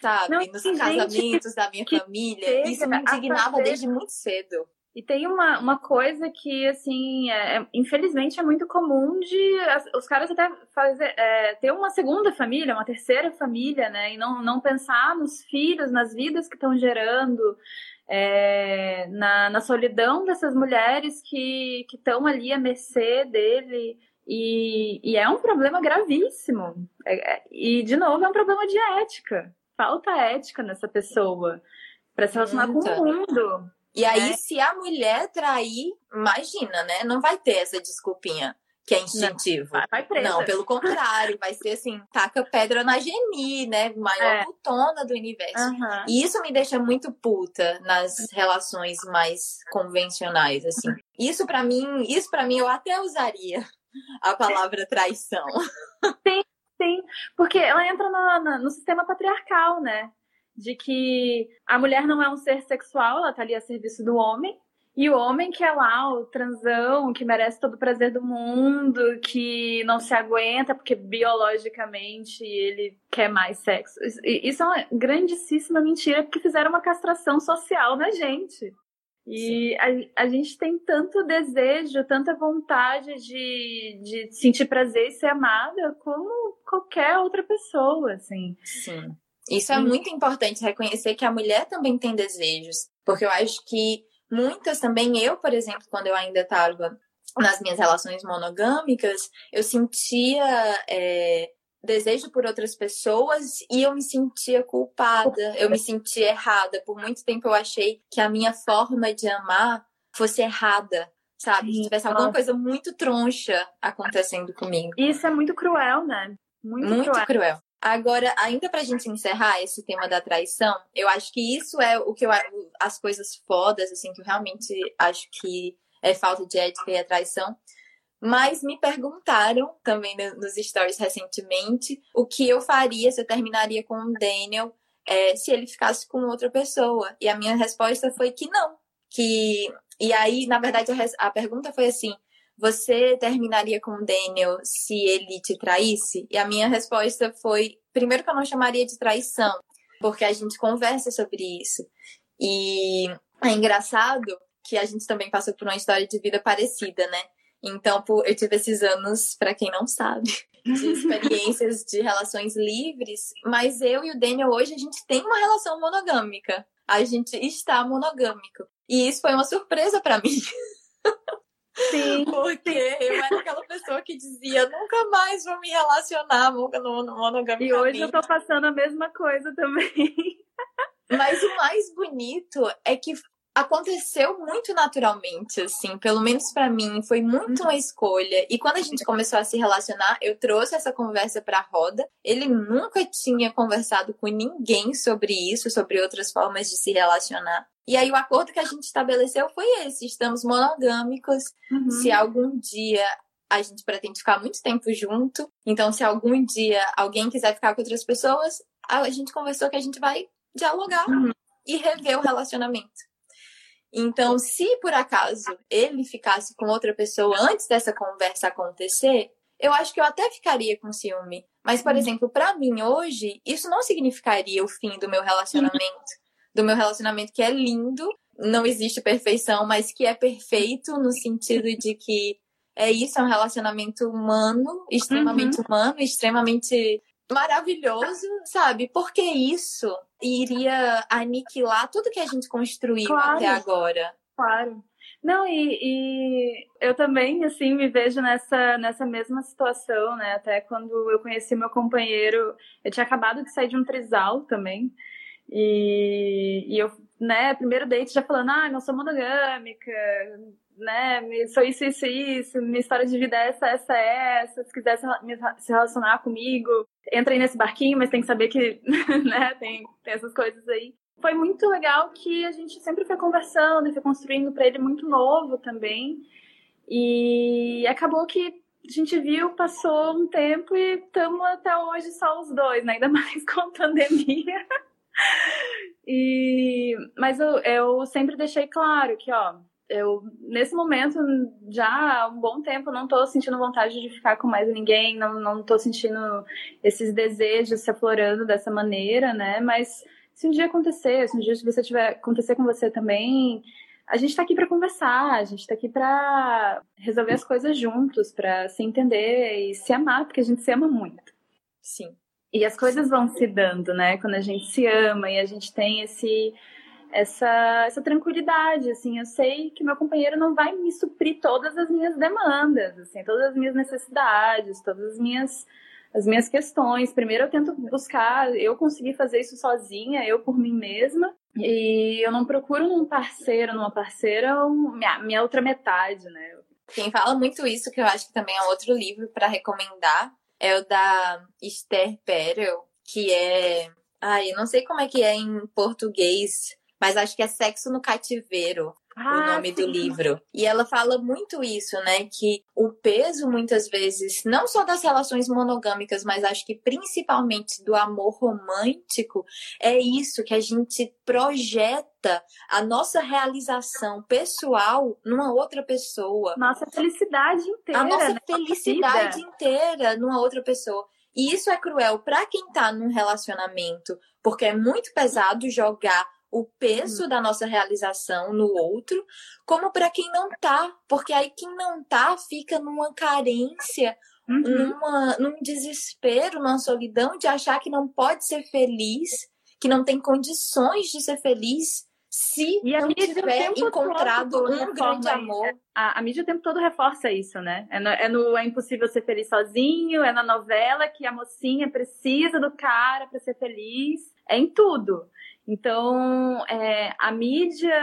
sabe? Não, Nos casamentos da minha família. Isso me indignava fazer... desde muito cedo. E tem uma, uma coisa que, assim, é, é, infelizmente é muito comum de as, os caras até fazer, é, ter uma segunda família, uma terceira família, né? E não, não pensar nos filhos, nas vidas que estão gerando, é, na, na solidão dessas mulheres que estão ali à mercê dele. E, e é um problema gravíssimo. É, é, e, de novo, é um problema de ética falta ética nessa pessoa para se relacionar com o mundo. E aí, né? se a mulher trair, imagina, né? Não vai ter essa desculpinha. que é instintivo. Não, vai presa. Não, pelo contrário, vai ser assim, taca pedra na Geni, né? Maior é. putona do universo. Uhum. E isso me deixa muito puta nas relações mais convencionais, assim. Isso para mim, isso para mim eu até usaria a palavra traição. Sim, sim, porque ela entra no, no, no sistema patriarcal, né? De que a mulher não é um ser sexual, ela tá ali a serviço do homem, e o homem que é lá, o transão, que merece todo o prazer do mundo, que não se aguenta porque biologicamente ele quer mais sexo. Isso é uma grandíssima mentira, porque fizeram uma castração social na gente. E a, a, gente tem tanto desejo, tanta vontade de, de sentir prazer e ser amada como qualquer outra pessoa, assim. Sim. Isso é muito importante, reconhecer que a mulher também tem desejos. Porque eu acho que muitas também, eu, por exemplo, quando eu ainda estava nas minhas relações monogâmicas, eu sentia é, desejo por outras pessoas e eu me sentia culpada, eu me sentia errada. Por muito tempo eu achei que a minha forma de amar fosse errada, sabe? Se tivesse alguma coisa muito troncha acontecendo comigo. Isso é muito cruel, né? Muito, muito cruel. cruel. Agora, ainda pra gente encerrar esse tema da traição, eu acho que isso é o que eu as coisas fodas, assim, que eu realmente acho que é falta de ética e a traição. Mas me perguntaram também nos stories recentemente o que eu faria se eu terminaria com o Daniel é, se ele ficasse com outra pessoa. E a minha resposta foi que não. Que... E aí, na verdade, a, a pergunta foi assim: você terminaria com o Daniel se ele te traísse? E a minha resposta foi: primeiro que eu não chamaria de traição, porque a gente conversa sobre isso. E é engraçado que a gente também passou por uma história de vida parecida, né? Então, eu tive esses anos, para quem não sabe, de experiências de relações livres, mas eu e o Daniel hoje a gente tem uma relação monogâmica. A gente está monogâmico. E isso foi uma surpresa para mim. Sim. Porque eu era aquela pessoa que dizia, nunca mais vou me relacionar no monogâmico. E hoje eu tô passando a mesma coisa também. Mas o mais bonito é que aconteceu muito naturalmente, assim, pelo menos para mim, foi muito uma escolha. E quando a gente começou a se relacionar, eu trouxe essa conversa para roda. Ele nunca tinha conversado com ninguém sobre isso, sobre outras formas de se relacionar. E aí o acordo que a gente estabeleceu foi esse: estamos monogâmicos. Uhum. Se algum dia a gente pretende ficar muito tempo junto, então se algum dia alguém quiser ficar com outras pessoas, a gente conversou que a gente vai dialogar uhum. e rever o relacionamento. Então, se por acaso ele ficasse com outra pessoa antes dessa conversa acontecer, eu acho que eu até ficaria com ciúme. Mas, por uhum. exemplo, para mim hoje, isso não significaria o fim do meu relacionamento do meu relacionamento que é lindo, não existe perfeição, mas que é perfeito no sentido de que é isso, é um relacionamento humano, extremamente uhum. humano, extremamente maravilhoso, sabe? Porque isso iria aniquilar tudo que a gente construiu claro. até agora. Claro. Não, e, e, eu também, assim, me vejo nessa, nessa mesma situação, né? Até quando eu conheci meu companheiro, eu tinha acabado de sair de um trisal também. E, e eu, né, primeiro date já falando, ah, não sou monogâmica, né, sou isso, isso, isso, minha história de vida é essa, essa, essa, se quiser se relacionar comigo, entra aí nesse barquinho, mas tem que saber que, né, tem, tem essas coisas aí. Foi muito legal que a gente sempre foi conversando e foi construindo para ele muito novo também. E acabou que a gente viu, passou um tempo e estamos até hoje só os dois, né? Ainda mais com a pandemia. E, mas eu, eu sempre deixei claro que, ó, eu, nesse momento, já há um bom tempo, não tô sentindo vontade de ficar com mais ninguém, não, não tô sentindo esses desejos se aflorando dessa maneira, né? Mas se um dia acontecer, se um dia você tiver acontecer com você também, a gente tá aqui para conversar, a gente tá aqui para resolver as coisas juntos, para se entender e se amar, porque a gente se ama muito. Sim. E as coisas vão se dando, né? Quando a gente se ama e a gente tem esse essa, essa tranquilidade, assim, eu sei que meu companheiro não vai me suprir todas as minhas demandas, assim, todas as minhas necessidades, todas as minhas as minhas questões. Primeiro eu tento buscar, eu conseguir fazer isso sozinha, eu por mim mesma. E eu não procuro num parceiro, numa parceira, minha, minha outra metade, né? Quem fala muito isso, que eu acho que também é outro livro para recomendar, é o da Esther Perel, que é. Ai, eu não sei como é que é em português, mas acho que é Sexo no Cativeiro ah, o nome sim. do livro. E ela fala muito isso, né? Que o peso, muitas vezes, não só das relações monogâmicas, mas acho que principalmente do amor romântico, é isso que a gente projeta a nossa realização pessoal numa outra pessoa. Nossa felicidade inteira. A nossa né? felicidade inteira numa outra pessoa. E isso é cruel para quem tá num relacionamento, porque é muito pesado jogar o peso uhum. da nossa realização no outro, como para quem não tá, porque aí quem não tá fica numa carência, uhum. numa, num desespero, numa solidão de achar que não pode ser feliz, que não tem condições de ser feliz se e não tiver encontrado um grande amor. A, a, mídia o tempo todo reforça isso, né? É no, é no, É Impossível Ser Feliz Sozinho, é na novela que a mocinha precisa do cara para ser feliz. É em tudo. Então, é, a mídia,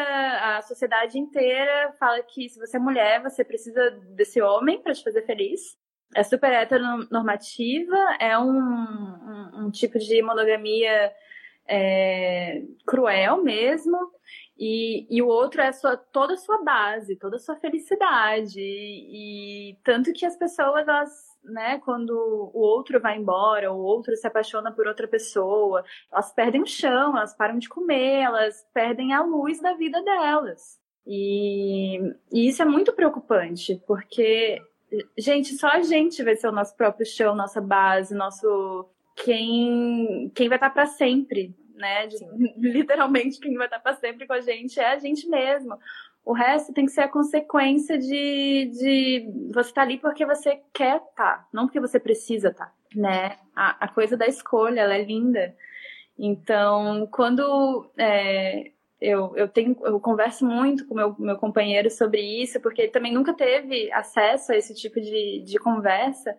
a sociedade inteira fala que se você é mulher, você precisa desse homem para te fazer feliz. É super heteronormativa, é um, um, um tipo de monogamia é, cruel mesmo. E, e, o outro é sua, toda a sua base, toda a sua felicidade. E, e tanto que as pessoas, elas né, quando o outro vai embora, o outro se apaixona por outra pessoa, elas perdem o chão, elas param de comer, elas perdem a luz da vida delas. E, e isso é muito preocupante, porque, gente, só a gente vai ser o nosso próprio chão, nossa base, nosso. Quem, quem vai estar para sempre, né? De, literalmente, quem vai estar para sempre com a gente é a gente mesmo. O resto tem que ser a consequência de, de você estar tá ali porque você quer estar, tá, não porque você precisa estar, tá, né? A, a, coisa da escolha, ela é linda. Então, quando é, eu, eu, tenho, eu converso muito com meu, meu companheiro sobre isso, porque ele também nunca teve acesso a esse tipo de, de conversa.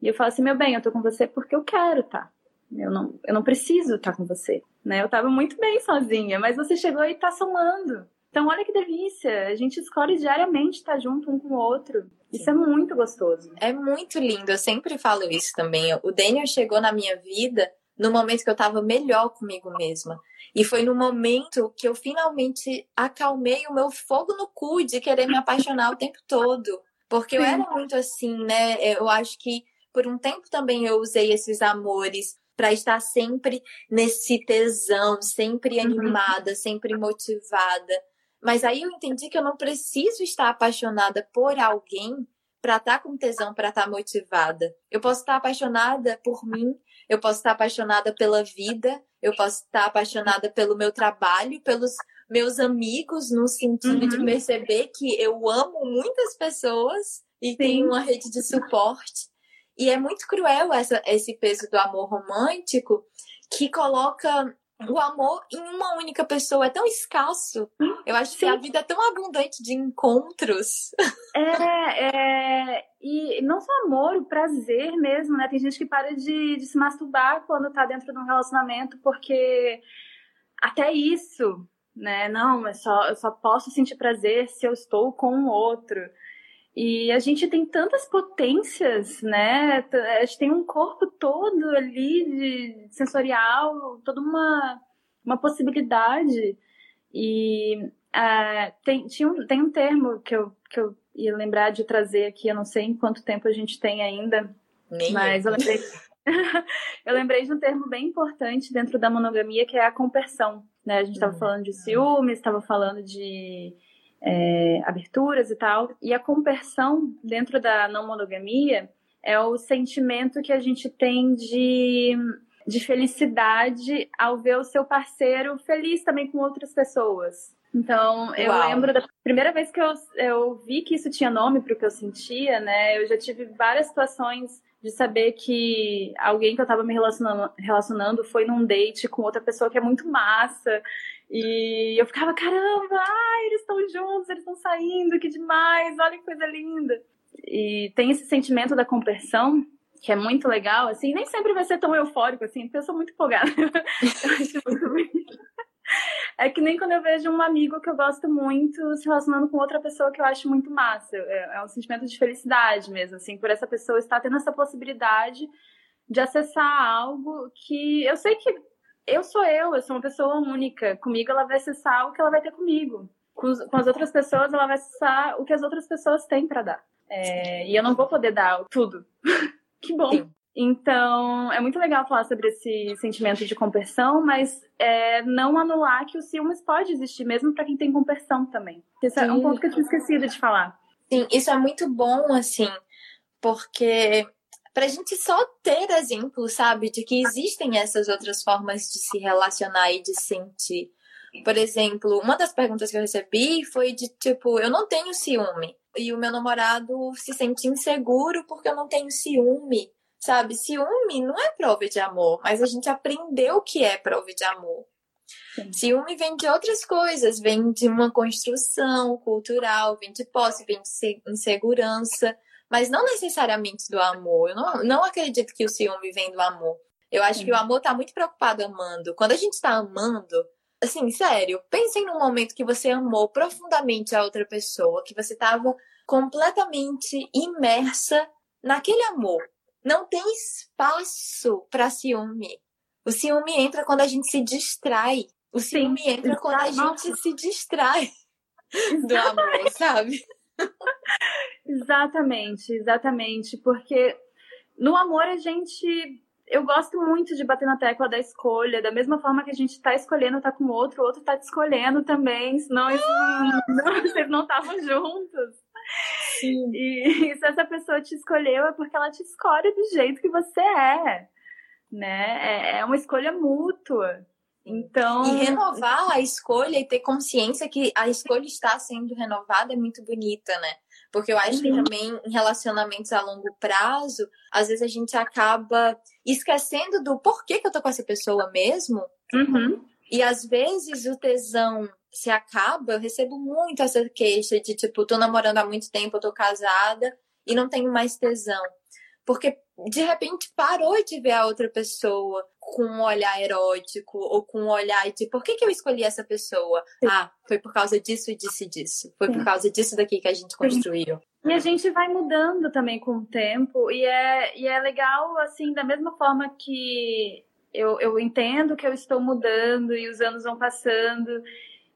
E eu falo assim, meu bem, eu tô com você porque eu quero, tá? Eu não, eu não preciso estar com você, né? Eu tava muito bem sozinha, mas você chegou e tá somando. Então, olha que delícia. A gente escolhe diariamente estar junto um com o outro. Isso é muito gostoso. É muito lindo. Eu sempre falo isso também. O Daniel chegou na minha vida no momento que eu estava melhor comigo mesma. E foi no momento que eu finalmente acalmei o meu fogo no cu de querer me apaixonar o tempo todo. Porque eu era muito assim, né? Eu acho que por um tempo também eu usei esses amores para estar sempre nesse tesão, sempre uhum. animada, sempre motivada. Mas aí eu entendi que eu não preciso estar apaixonada por alguém para estar tá com tesão, para estar tá motivada. Eu posso estar apaixonada por mim, eu posso estar apaixonada pela vida, eu posso estar apaixonada pelo meu trabalho, pelos meus amigos, no sentido uhum. de perceber que eu amo muitas pessoas e Sim. tenho uma rede de suporte. E é muito cruel essa, esse peso do amor romântico que coloca o amor em uma única pessoa é tão escasso. Eu acho Sim. que a vida é tão abundante de encontros. É, é, e não só amor, o prazer mesmo, né? Tem gente que para de, de se masturbar quando tá dentro de um relacionamento, porque até isso, né? Não, é só, eu só posso sentir prazer se eu estou com o outro. E a gente tem tantas potências, né? A gente tem um corpo todo ali de sensorial, toda uma, uma possibilidade. E uh, tem, tinha um, tem um termo que eu, que eu ia lembrar de trazer aqui, eu não sei em quanto tempo a gente tem ainda, Nem mas eu lembrei, eu lembrei de um termo bem importante dentro da monogamia, que é a compersão. Né? A gente estava hum. falando de ciúmes, estava falando de é, aberturas e tal. E a compersão dentro da não monogamia é o sentimento que a gente tem de, de felicidade ao ver o seu parceiro feliz também com outras pessoas. Então, eu Uau. lembro da primeira vez que eu, eu vi que isso tinha nome para o que eu sentia, né? Eu já tive várias situações de saber que alguém que eu estava me relacionando, relacionando foi num date com outra pessoa que é muito massa e eu ficava, caramba, ai, eles estão juntos, eles estão saindo, que demais, olha que coisa linda. E tem esse sentimento da compreensão, que é muito legal, assim, nem sempre vai ser tão eufórico assim, porque eu sou muito empolgada. É que nem quando eu vejo um amigo que eu gosto muito se relacionando com outra pessoa que eu acho muito massa. É, é um sentimento de felicidade mesmo, assim, por essa pessoa estar tendo essa possibilidade de acessar algo que eu sei que eu sou eu, eu sou uma pessoa única. Comigo ela vai acessar o que ela vai ter comigo. Com, com as outras pessoas ela vai acessar o que as outras pessoas têm para dar. É, e eu não vou poder dar tudo. que bom. Sim. Então, é muito legal falar sobre esse sentimento de compersão, mas é, não anular que o ciúmes pode existir, mesmo para quem tem compersão também. Esse é um ponto que eu tinha esquecido de falar. Sim, isso é muito bom, assim, porque para a gente só ter exemplos, sabe, de que existem essas outras formas de se relacionar e de sentir. Por exemplo, uma das perguntas que eu recebi foi de tipo, eu não tenho ciúme. E o meu namorado se sente inseguro porque eu não tenho ciúme. Sabe, ciúme não é prova de amor, mas a gente aprendeu o que é prova de amor. Sim. Ciúme vem de outras coisas, vem de uma construção cultural, vem de posse, vem de insegurança, mas não necessariamente do amor. Eu não, não acredito que o ciúme vem do amor. Eu acho Sim. que o amor tá muito preocupado amando. Quando a gente tá amando, assim, sério, pensem num momento que você amou profundamente a outra pessoa, que você tava completamente imersa naquele amor não tem espaço para ciúme. O ciúme entra quando a gente se distrai. O ciúme Sim. entra quando a gente se distrai do amor, sabe? Exatamente, exatamente. Porque no amor a gente. Eu gosto muito de bater na tecla da escolha, da mesma forma que a gente tá escolhendo tá com o outro, o outro tá te escolhendo também, senão ah! não, vocês não estavam juntos. Sim. E, se essa pessoa te escolheu é porque ela te escolhe do jeito que você é, né? É, é uma escolha mútua. Então. E renovar a escolha e ter consciência que a escolha está sendo renovada é muito bonita, né? Porque eu acho que uhum. também em relacionamentos a longo prazo, às vezes a gente acaba esquecendo do porquê que eu tô com essa pessoa mesmo. Uhum. E às vezes o tesão se acaba, eu recebo muito essa queixa de tipo, tô namorando há muito tempo, eu tô casada e não tenho mais tesão. Porque de repente parou de ver a outra pessoa com um olhar erótico ou com um olhar de por que, que eu escolhi essa pessoa? Sim. Ah, foi por causa disso e disso e disso. Foi Sim. por causa disso daqui que a gente construiu. E a gente vai mudando também com o tempo e é, e é legal, assim, da mesma forma que eu, eu entendo que eu estou mudando e os anos vão passando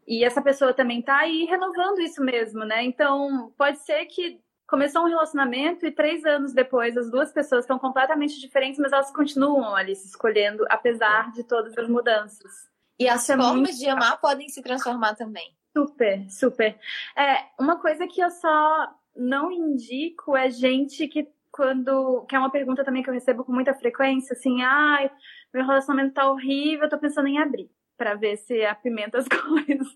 e essa pessoa também tá aí renovando isso mesmo, né? Então, pode ser que começou um relacionamento e três anos depois as duas pessoas estão completamente diferentes, mas elas continuam ali se escolhendo, apesar de todas as mudanças. E as é formas muito... de amar podem se transformar também. Super, super. É, uma coisa que eu só não indico é gente que quando. que é uma pergunta também que eu recebo com muita frequência, assim, ai, meu relacionamento tá horrível, eu tô pensando em abrir para ver se apimenta as coisas.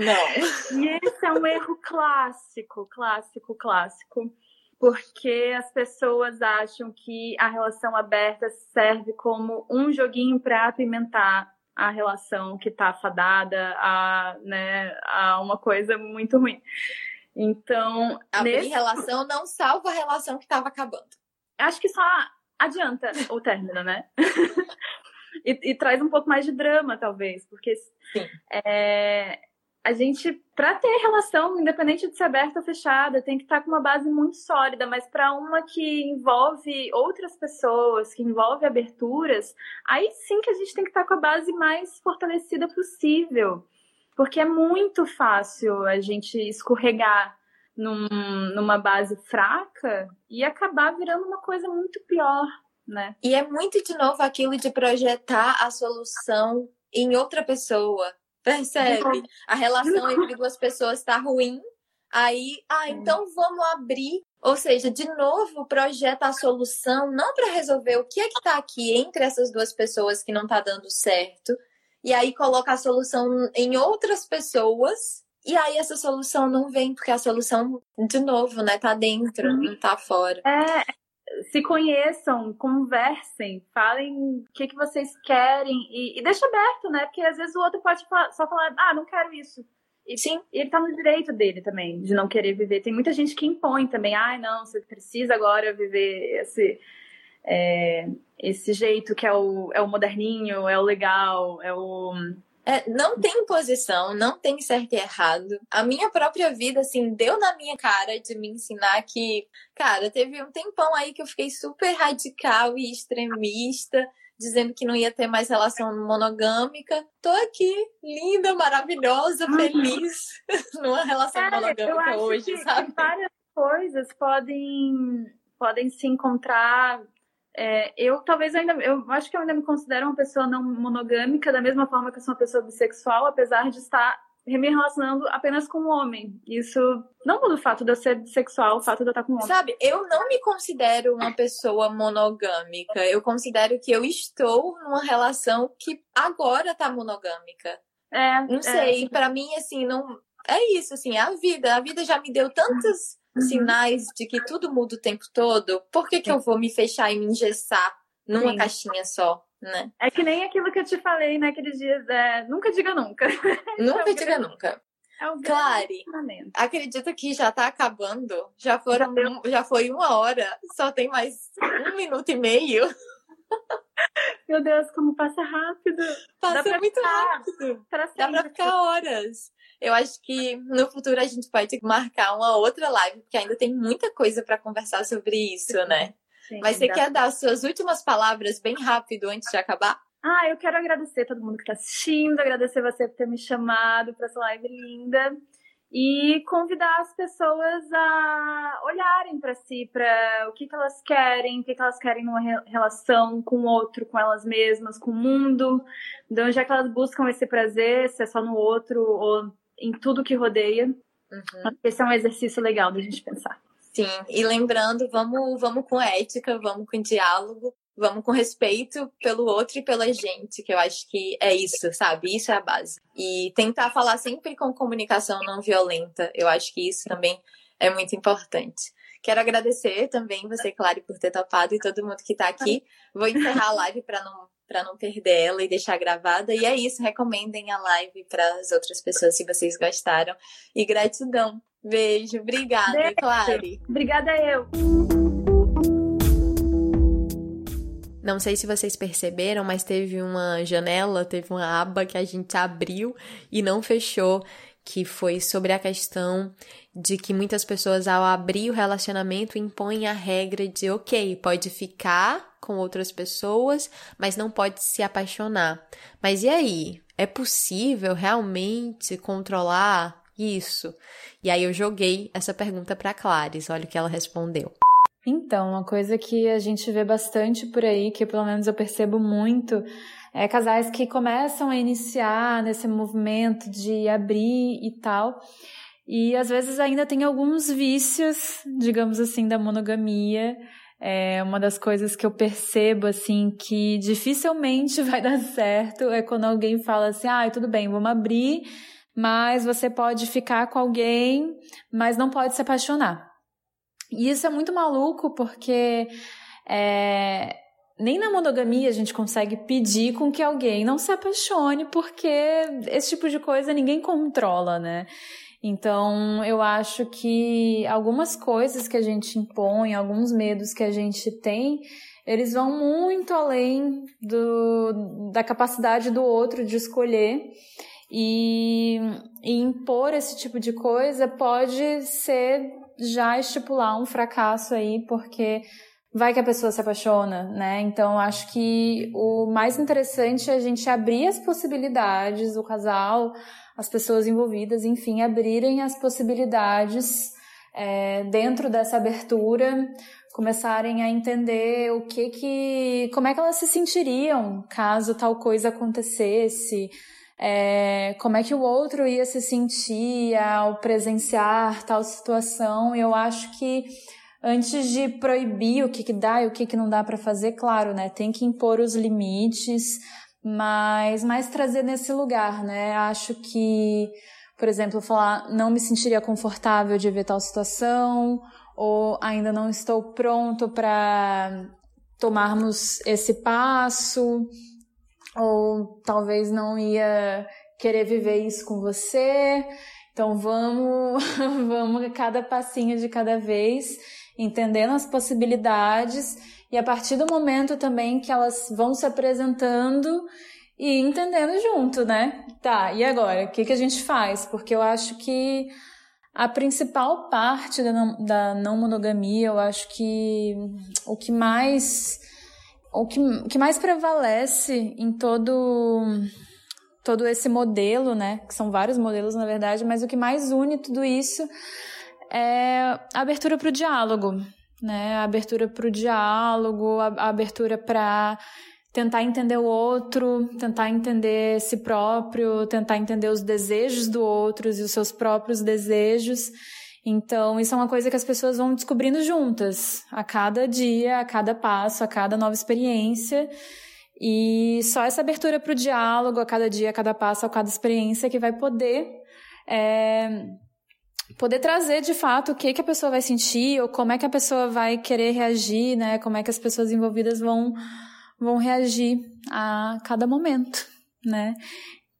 Não. E esse é um erro clássico, clássico, clássico. Porque as pessoas acham que a relação aberta serve como um joguinho para apimentar a relação que está fadada a, né, a uma coisa muito ruim. Então. Abrir nesse... relação não salva a relação que estava acabando. Acho que só adianta o término, né? e, e, traz um pouco mais de drama, talvez, porque é, a gente, para ter relação, independente de ser aberta ou fechada, tem que estar com uma base muito sólida, mas para uma que envolve outras pessoas, que envolve aberturas, aí sim que a gente tem que estar com a base mais fortalecida possível, porque é muito fácil a gente escorregar num, numa base fraca e acabar virando uma coisa muito pior, né? E é muito de novo aquilo de projetar a solução em outra pessoa. Percebe? A relação entre duas pessoas está ruim. Aí, ah, então vamos abrir. Ou seja, de novo, projeta a solução não para resolver o que é que está aqui entre essas duas pessoas que não está dando certo. E aí coloca a solução em outras pessoas. E aí essa solução não vem, porque a solução, de novo, né, tá dentro, não tá fora. É, se conheçam, conversem, falem o que, que vocês querem e, e deixa aberto, né? Porque às vezes o outro pode só falar, ah, não quero isso. E Sim. ele tá no direito dele também, de não querer viver. Tem muita gente que impõe também, ai, ah, não, você precisa agora viver esse, é, esse jeito que é o, é o moderninho, é o legal, é o É, não tem posição, não tem certo e errado. A minha própria vida, assim, deu na minha cara de me ensinar que, cara, teve um tempão aí que eu fiquei super radical e extremista, dizendo que não ia ter mais relação monogâmica. Tô aqui, linda, maravilhosa, uhum. feliz, numa relação Cara, monogâmica hoje, sabe? Várias coisas podem, podem se encontrar é, eu talvez ainda, eu acho que eu ainda me considero uma pessoa não monogâmica, da mesma forma que eu sou uma pessoa bissexual, apesar de estar me relacionando apenas com um homem. Isso não muda o fato de eu ser bissexual, o fato de eu estar com um homem. Sabe, eu não me considero uma pessoa monogâmica. Eu considero que eu estou numa relação que agora tá monogâmica. É. Não é, sei, é. para mim, assim, não. É isso, assim, é a vida. A vida já me deu tantas. Sinais de que tudo muda o tempo todo, por que, que eu vou me fechar e me engessar numa Sim. caixinha só? Né? É que nem aquilo que eu te falei naqueles dias, é, nunca diga nunca. Nunca diga nunca. É Clare, acredita que já tá acabando? Já foram, já, já foi uma hora, só tem mais um minuto e meio. Meu Deus, como passa rápido. Passa muito ficar, rápido. Dá pra ficar horas. Eu acho que no futuro a gente pode marcar uma outra live, porque ainda tem muita coisa para conversar sobre isso, né? Sim, Mas você dá. quer dar as suas últimas palavras bem rápido antes de acabar? Ah, eu quero agradecer todo mundo que está assistindo, agradecer você por ter me chamado para essa live linda e convidar as pessoas a olharem para si, para o que, que elas querem, o que, que elas querem numa relação com o outro, com elas mesmas, com o mundo. Então, já que elas buscam esse prazer, se é só no outro ou em tudo que rodeia. Uhum. Esse é um exercício legal da gente pensar. Sim, e lembrando, vamos, vamos com ética, vamos com diálogo, vamos com respeito pelo outro e pela gente, que eu acho que é isso, sabe? Isso é a base. E tentar falar sempre com comunicação não violenta, eu acho que isso também é muito importante. Quero agradecer também você, Clary, por ter topado e todo mundo que está aqui. Vou encerrar a live para não para não perder ela e deixar gravada. E é isso, recomendem a live para as outras pessoas se vocês gostaram. E gratidão. Beijo, obrigada, Beijo. Clary. Obrigada eu. Não sei se vocês perceberam, mas teve uma janela, teve uma aba que a gente abriu e não fechou, que foi sobre a questão de que muitas pessoas, ao abrir o relacionamento, impõem a regra de, ok, pode ficar com outras pessoas, mas não pode se apaixonar. Mas e aí? É possível realmente controlar isso? E aí eu joguei essa pergunta para Clares, olha o que ela respondeu. Então, uma coisa que a gente vê bastante por aí, que pelo menos eu percebo muito, é casais que começam a iniciar nesse movimento de abrir e tal, e às vezes ainda tem alguns vícios, digamos assim, da monogamia. É uma das coisas que eu percebo, assim, que dificilmente vai dar certo é quando alguém fala assim: ah, tudo bem, vamos abrir, mas você pode ficar com alguém, mas não pode se apaixonar. E isso é muito maluco porque é, nem na monogamia a gente consegue pedir com que alguém não se apaixone, porque esse tipo de coisa ninguém controla, né? Então, eu acho que algumas coisas que a gente impõe, alguns medos que a gente tem, eles vão muito além do, da capacidade do outro de escolher. E, e impor esse tipo de coisa pode ser já estipular um fracasso aí, porque vai que a pessoa se apaixona, né? Então acho que o mais interessante é a gente abrir as possibilidades, o casal, as pessoas envolvidas, enfim, abrirem as possibilidades é, dentro dessa abertura, começarem a entender o que que, como é que elas se sentiriam caso tal coisa acontecesse. É, como é que o outro ia se sentir ao presenciar tal situação. Eu acho que antes de proibir o que, que dá e o que, que não dá para fazer, claro, né? Tem que impor os limites, mas mais trazer nesse lugar, né? Acho que, por exemplo, falar não me sentiria confortável de ver tal situação, ou ainda não estou pronto para tomarmos esse passo, ou talvez não ia querer viver isso com você. Então vamos, vamos cada passinho de cada vez entendendo as possibilidades e a partir do momento também que elas vão se apresentando, e entendendo junto, né? Tá, e agora? O que, que a gente faz? Porque eu acho que a principal parte da não, da não monogamia, eu acho que o que mais o que, que mais prevalece em todo todo esse modelo, né? Que são vários modelos na verdade, mas o que mais une tudo isso é a abertura para o diálogo, né? A abertura para o diálogo, a, abertura para tentar entender o outro, tentar entender si próprio, tentar entender os desejos do outro e os seus próprios desejos. Então, isso é uma coisa que as pessoas vão descobrindo juntas, a cada dia, a cada passo, a cada nova experiência. E só essa abertura para o diálogo, a cada dia, a cada passo, a cada experiência, que vai poder é, poder trazer de fato o que, que a pessoa vai sentir ou como é que a pessoa vai querer reagir, né? Como é que as pessoas envolvidas vão vão reagir a cada momento, né?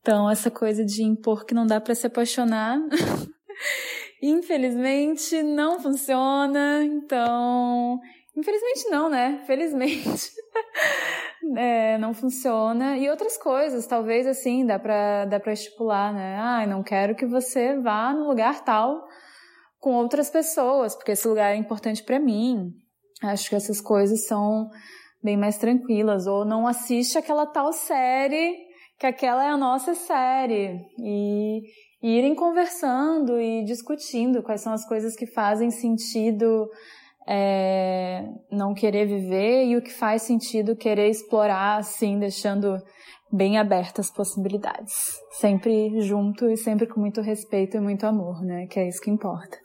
Então, essa coisa de impor que não dá para se apaixonar, infelizmente não funciona. Então, infelizmente não, né? Felizmente. é, não funciona. E outras coisas, talvez assim, dá pra, dá pra estipular, né? Ah, não quero que você vá no lugar tal com outras pessoas, porque esse lugar é importante para mim. Acho que essas coisas são bem mais tranquilas. Ou não assiste aquela tal série, que aquela é a nossa série. E, e irem conversando e discutindo quais são as coisas que fazem sentido é, não querer viver e o que faz sentido querer explorar, assim, deixando bem abertas as possibilidades. Sempre junto e sempre com muito respeito e muito amor, né? Que é isso que importa.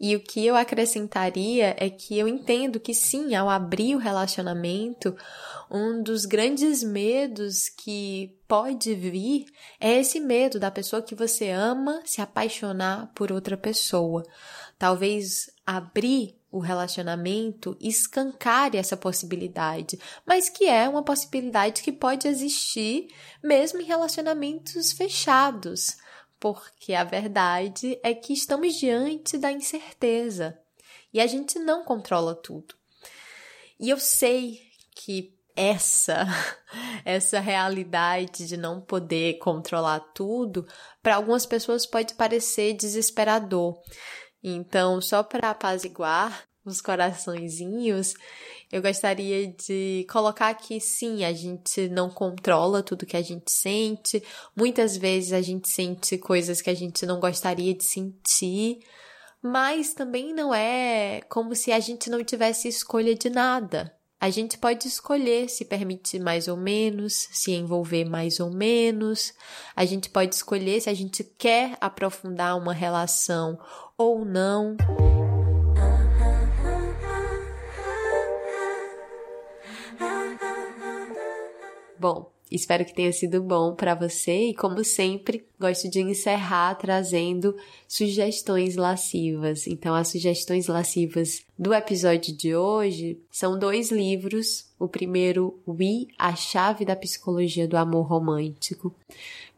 E o que eu acrescentaria é que eu entendo que sim, ao abrir o relacionamento, um dos grandes medos que pode vir é esse medo da pessoa que você ama se apaixonar por outra pessoa. Talvez abrir o relacionamento escancare essa possibilidade, mas que é uma possibilidade que pode existir mesmo em relacionamentos fechados porque a verdade é que estamos diante da incerteza e a gente não controla tudo. E eu sei que essa essa realidade de não poder controlar tudo, para algumas pessoas pode parecer desesperador. Então, só para apaziguar os coraçõezinhos, eu gostaria de colocar que sim, a gente não controla tudo que a gente sente. Muitas vezes a gente sente coisas que a gente não gostaria de sentir, mas também não é como se a gente não tivesse escolha de nada. A gente pode escolher se permitir mais ou menos, se envolver mais ou menos. A gente pode escolher se a gente quer aprofundar uma relação ou não. Bom, espero que tenha sido bom para você e, como sempre, gosto de encerrar trazendo sugestões lascivas. Então, as sugestões lascivas do episódio de hoje são dois livros. O primeiro, We, A Chave da Psicologia do Amor Romântico.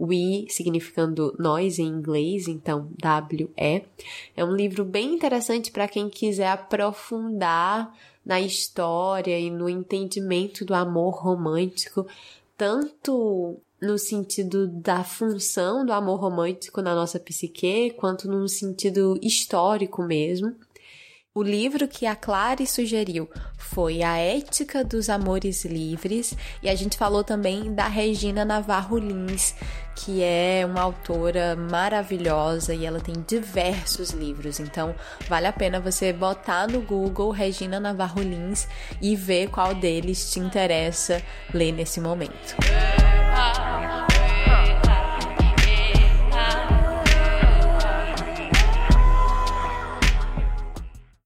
We significando nós em inglês, então W-E. É um livro bem interessante para quem quiser aprofundar na história e no entendimento do amor romântico, tanto no sentido da função do amor romântico na nossa psique, quanto no sentido histórico mesmo. O livro que a Clary sugeriu foi A Ética dos Amores Livres e a gente falou também da Regina Navarro Lins, que é uma autora maravilhosa e ela tem diversos livros. Então, vale a pena você botar no Google Regina Navarro Lins e ver qual deles te interessa ler nesse momento.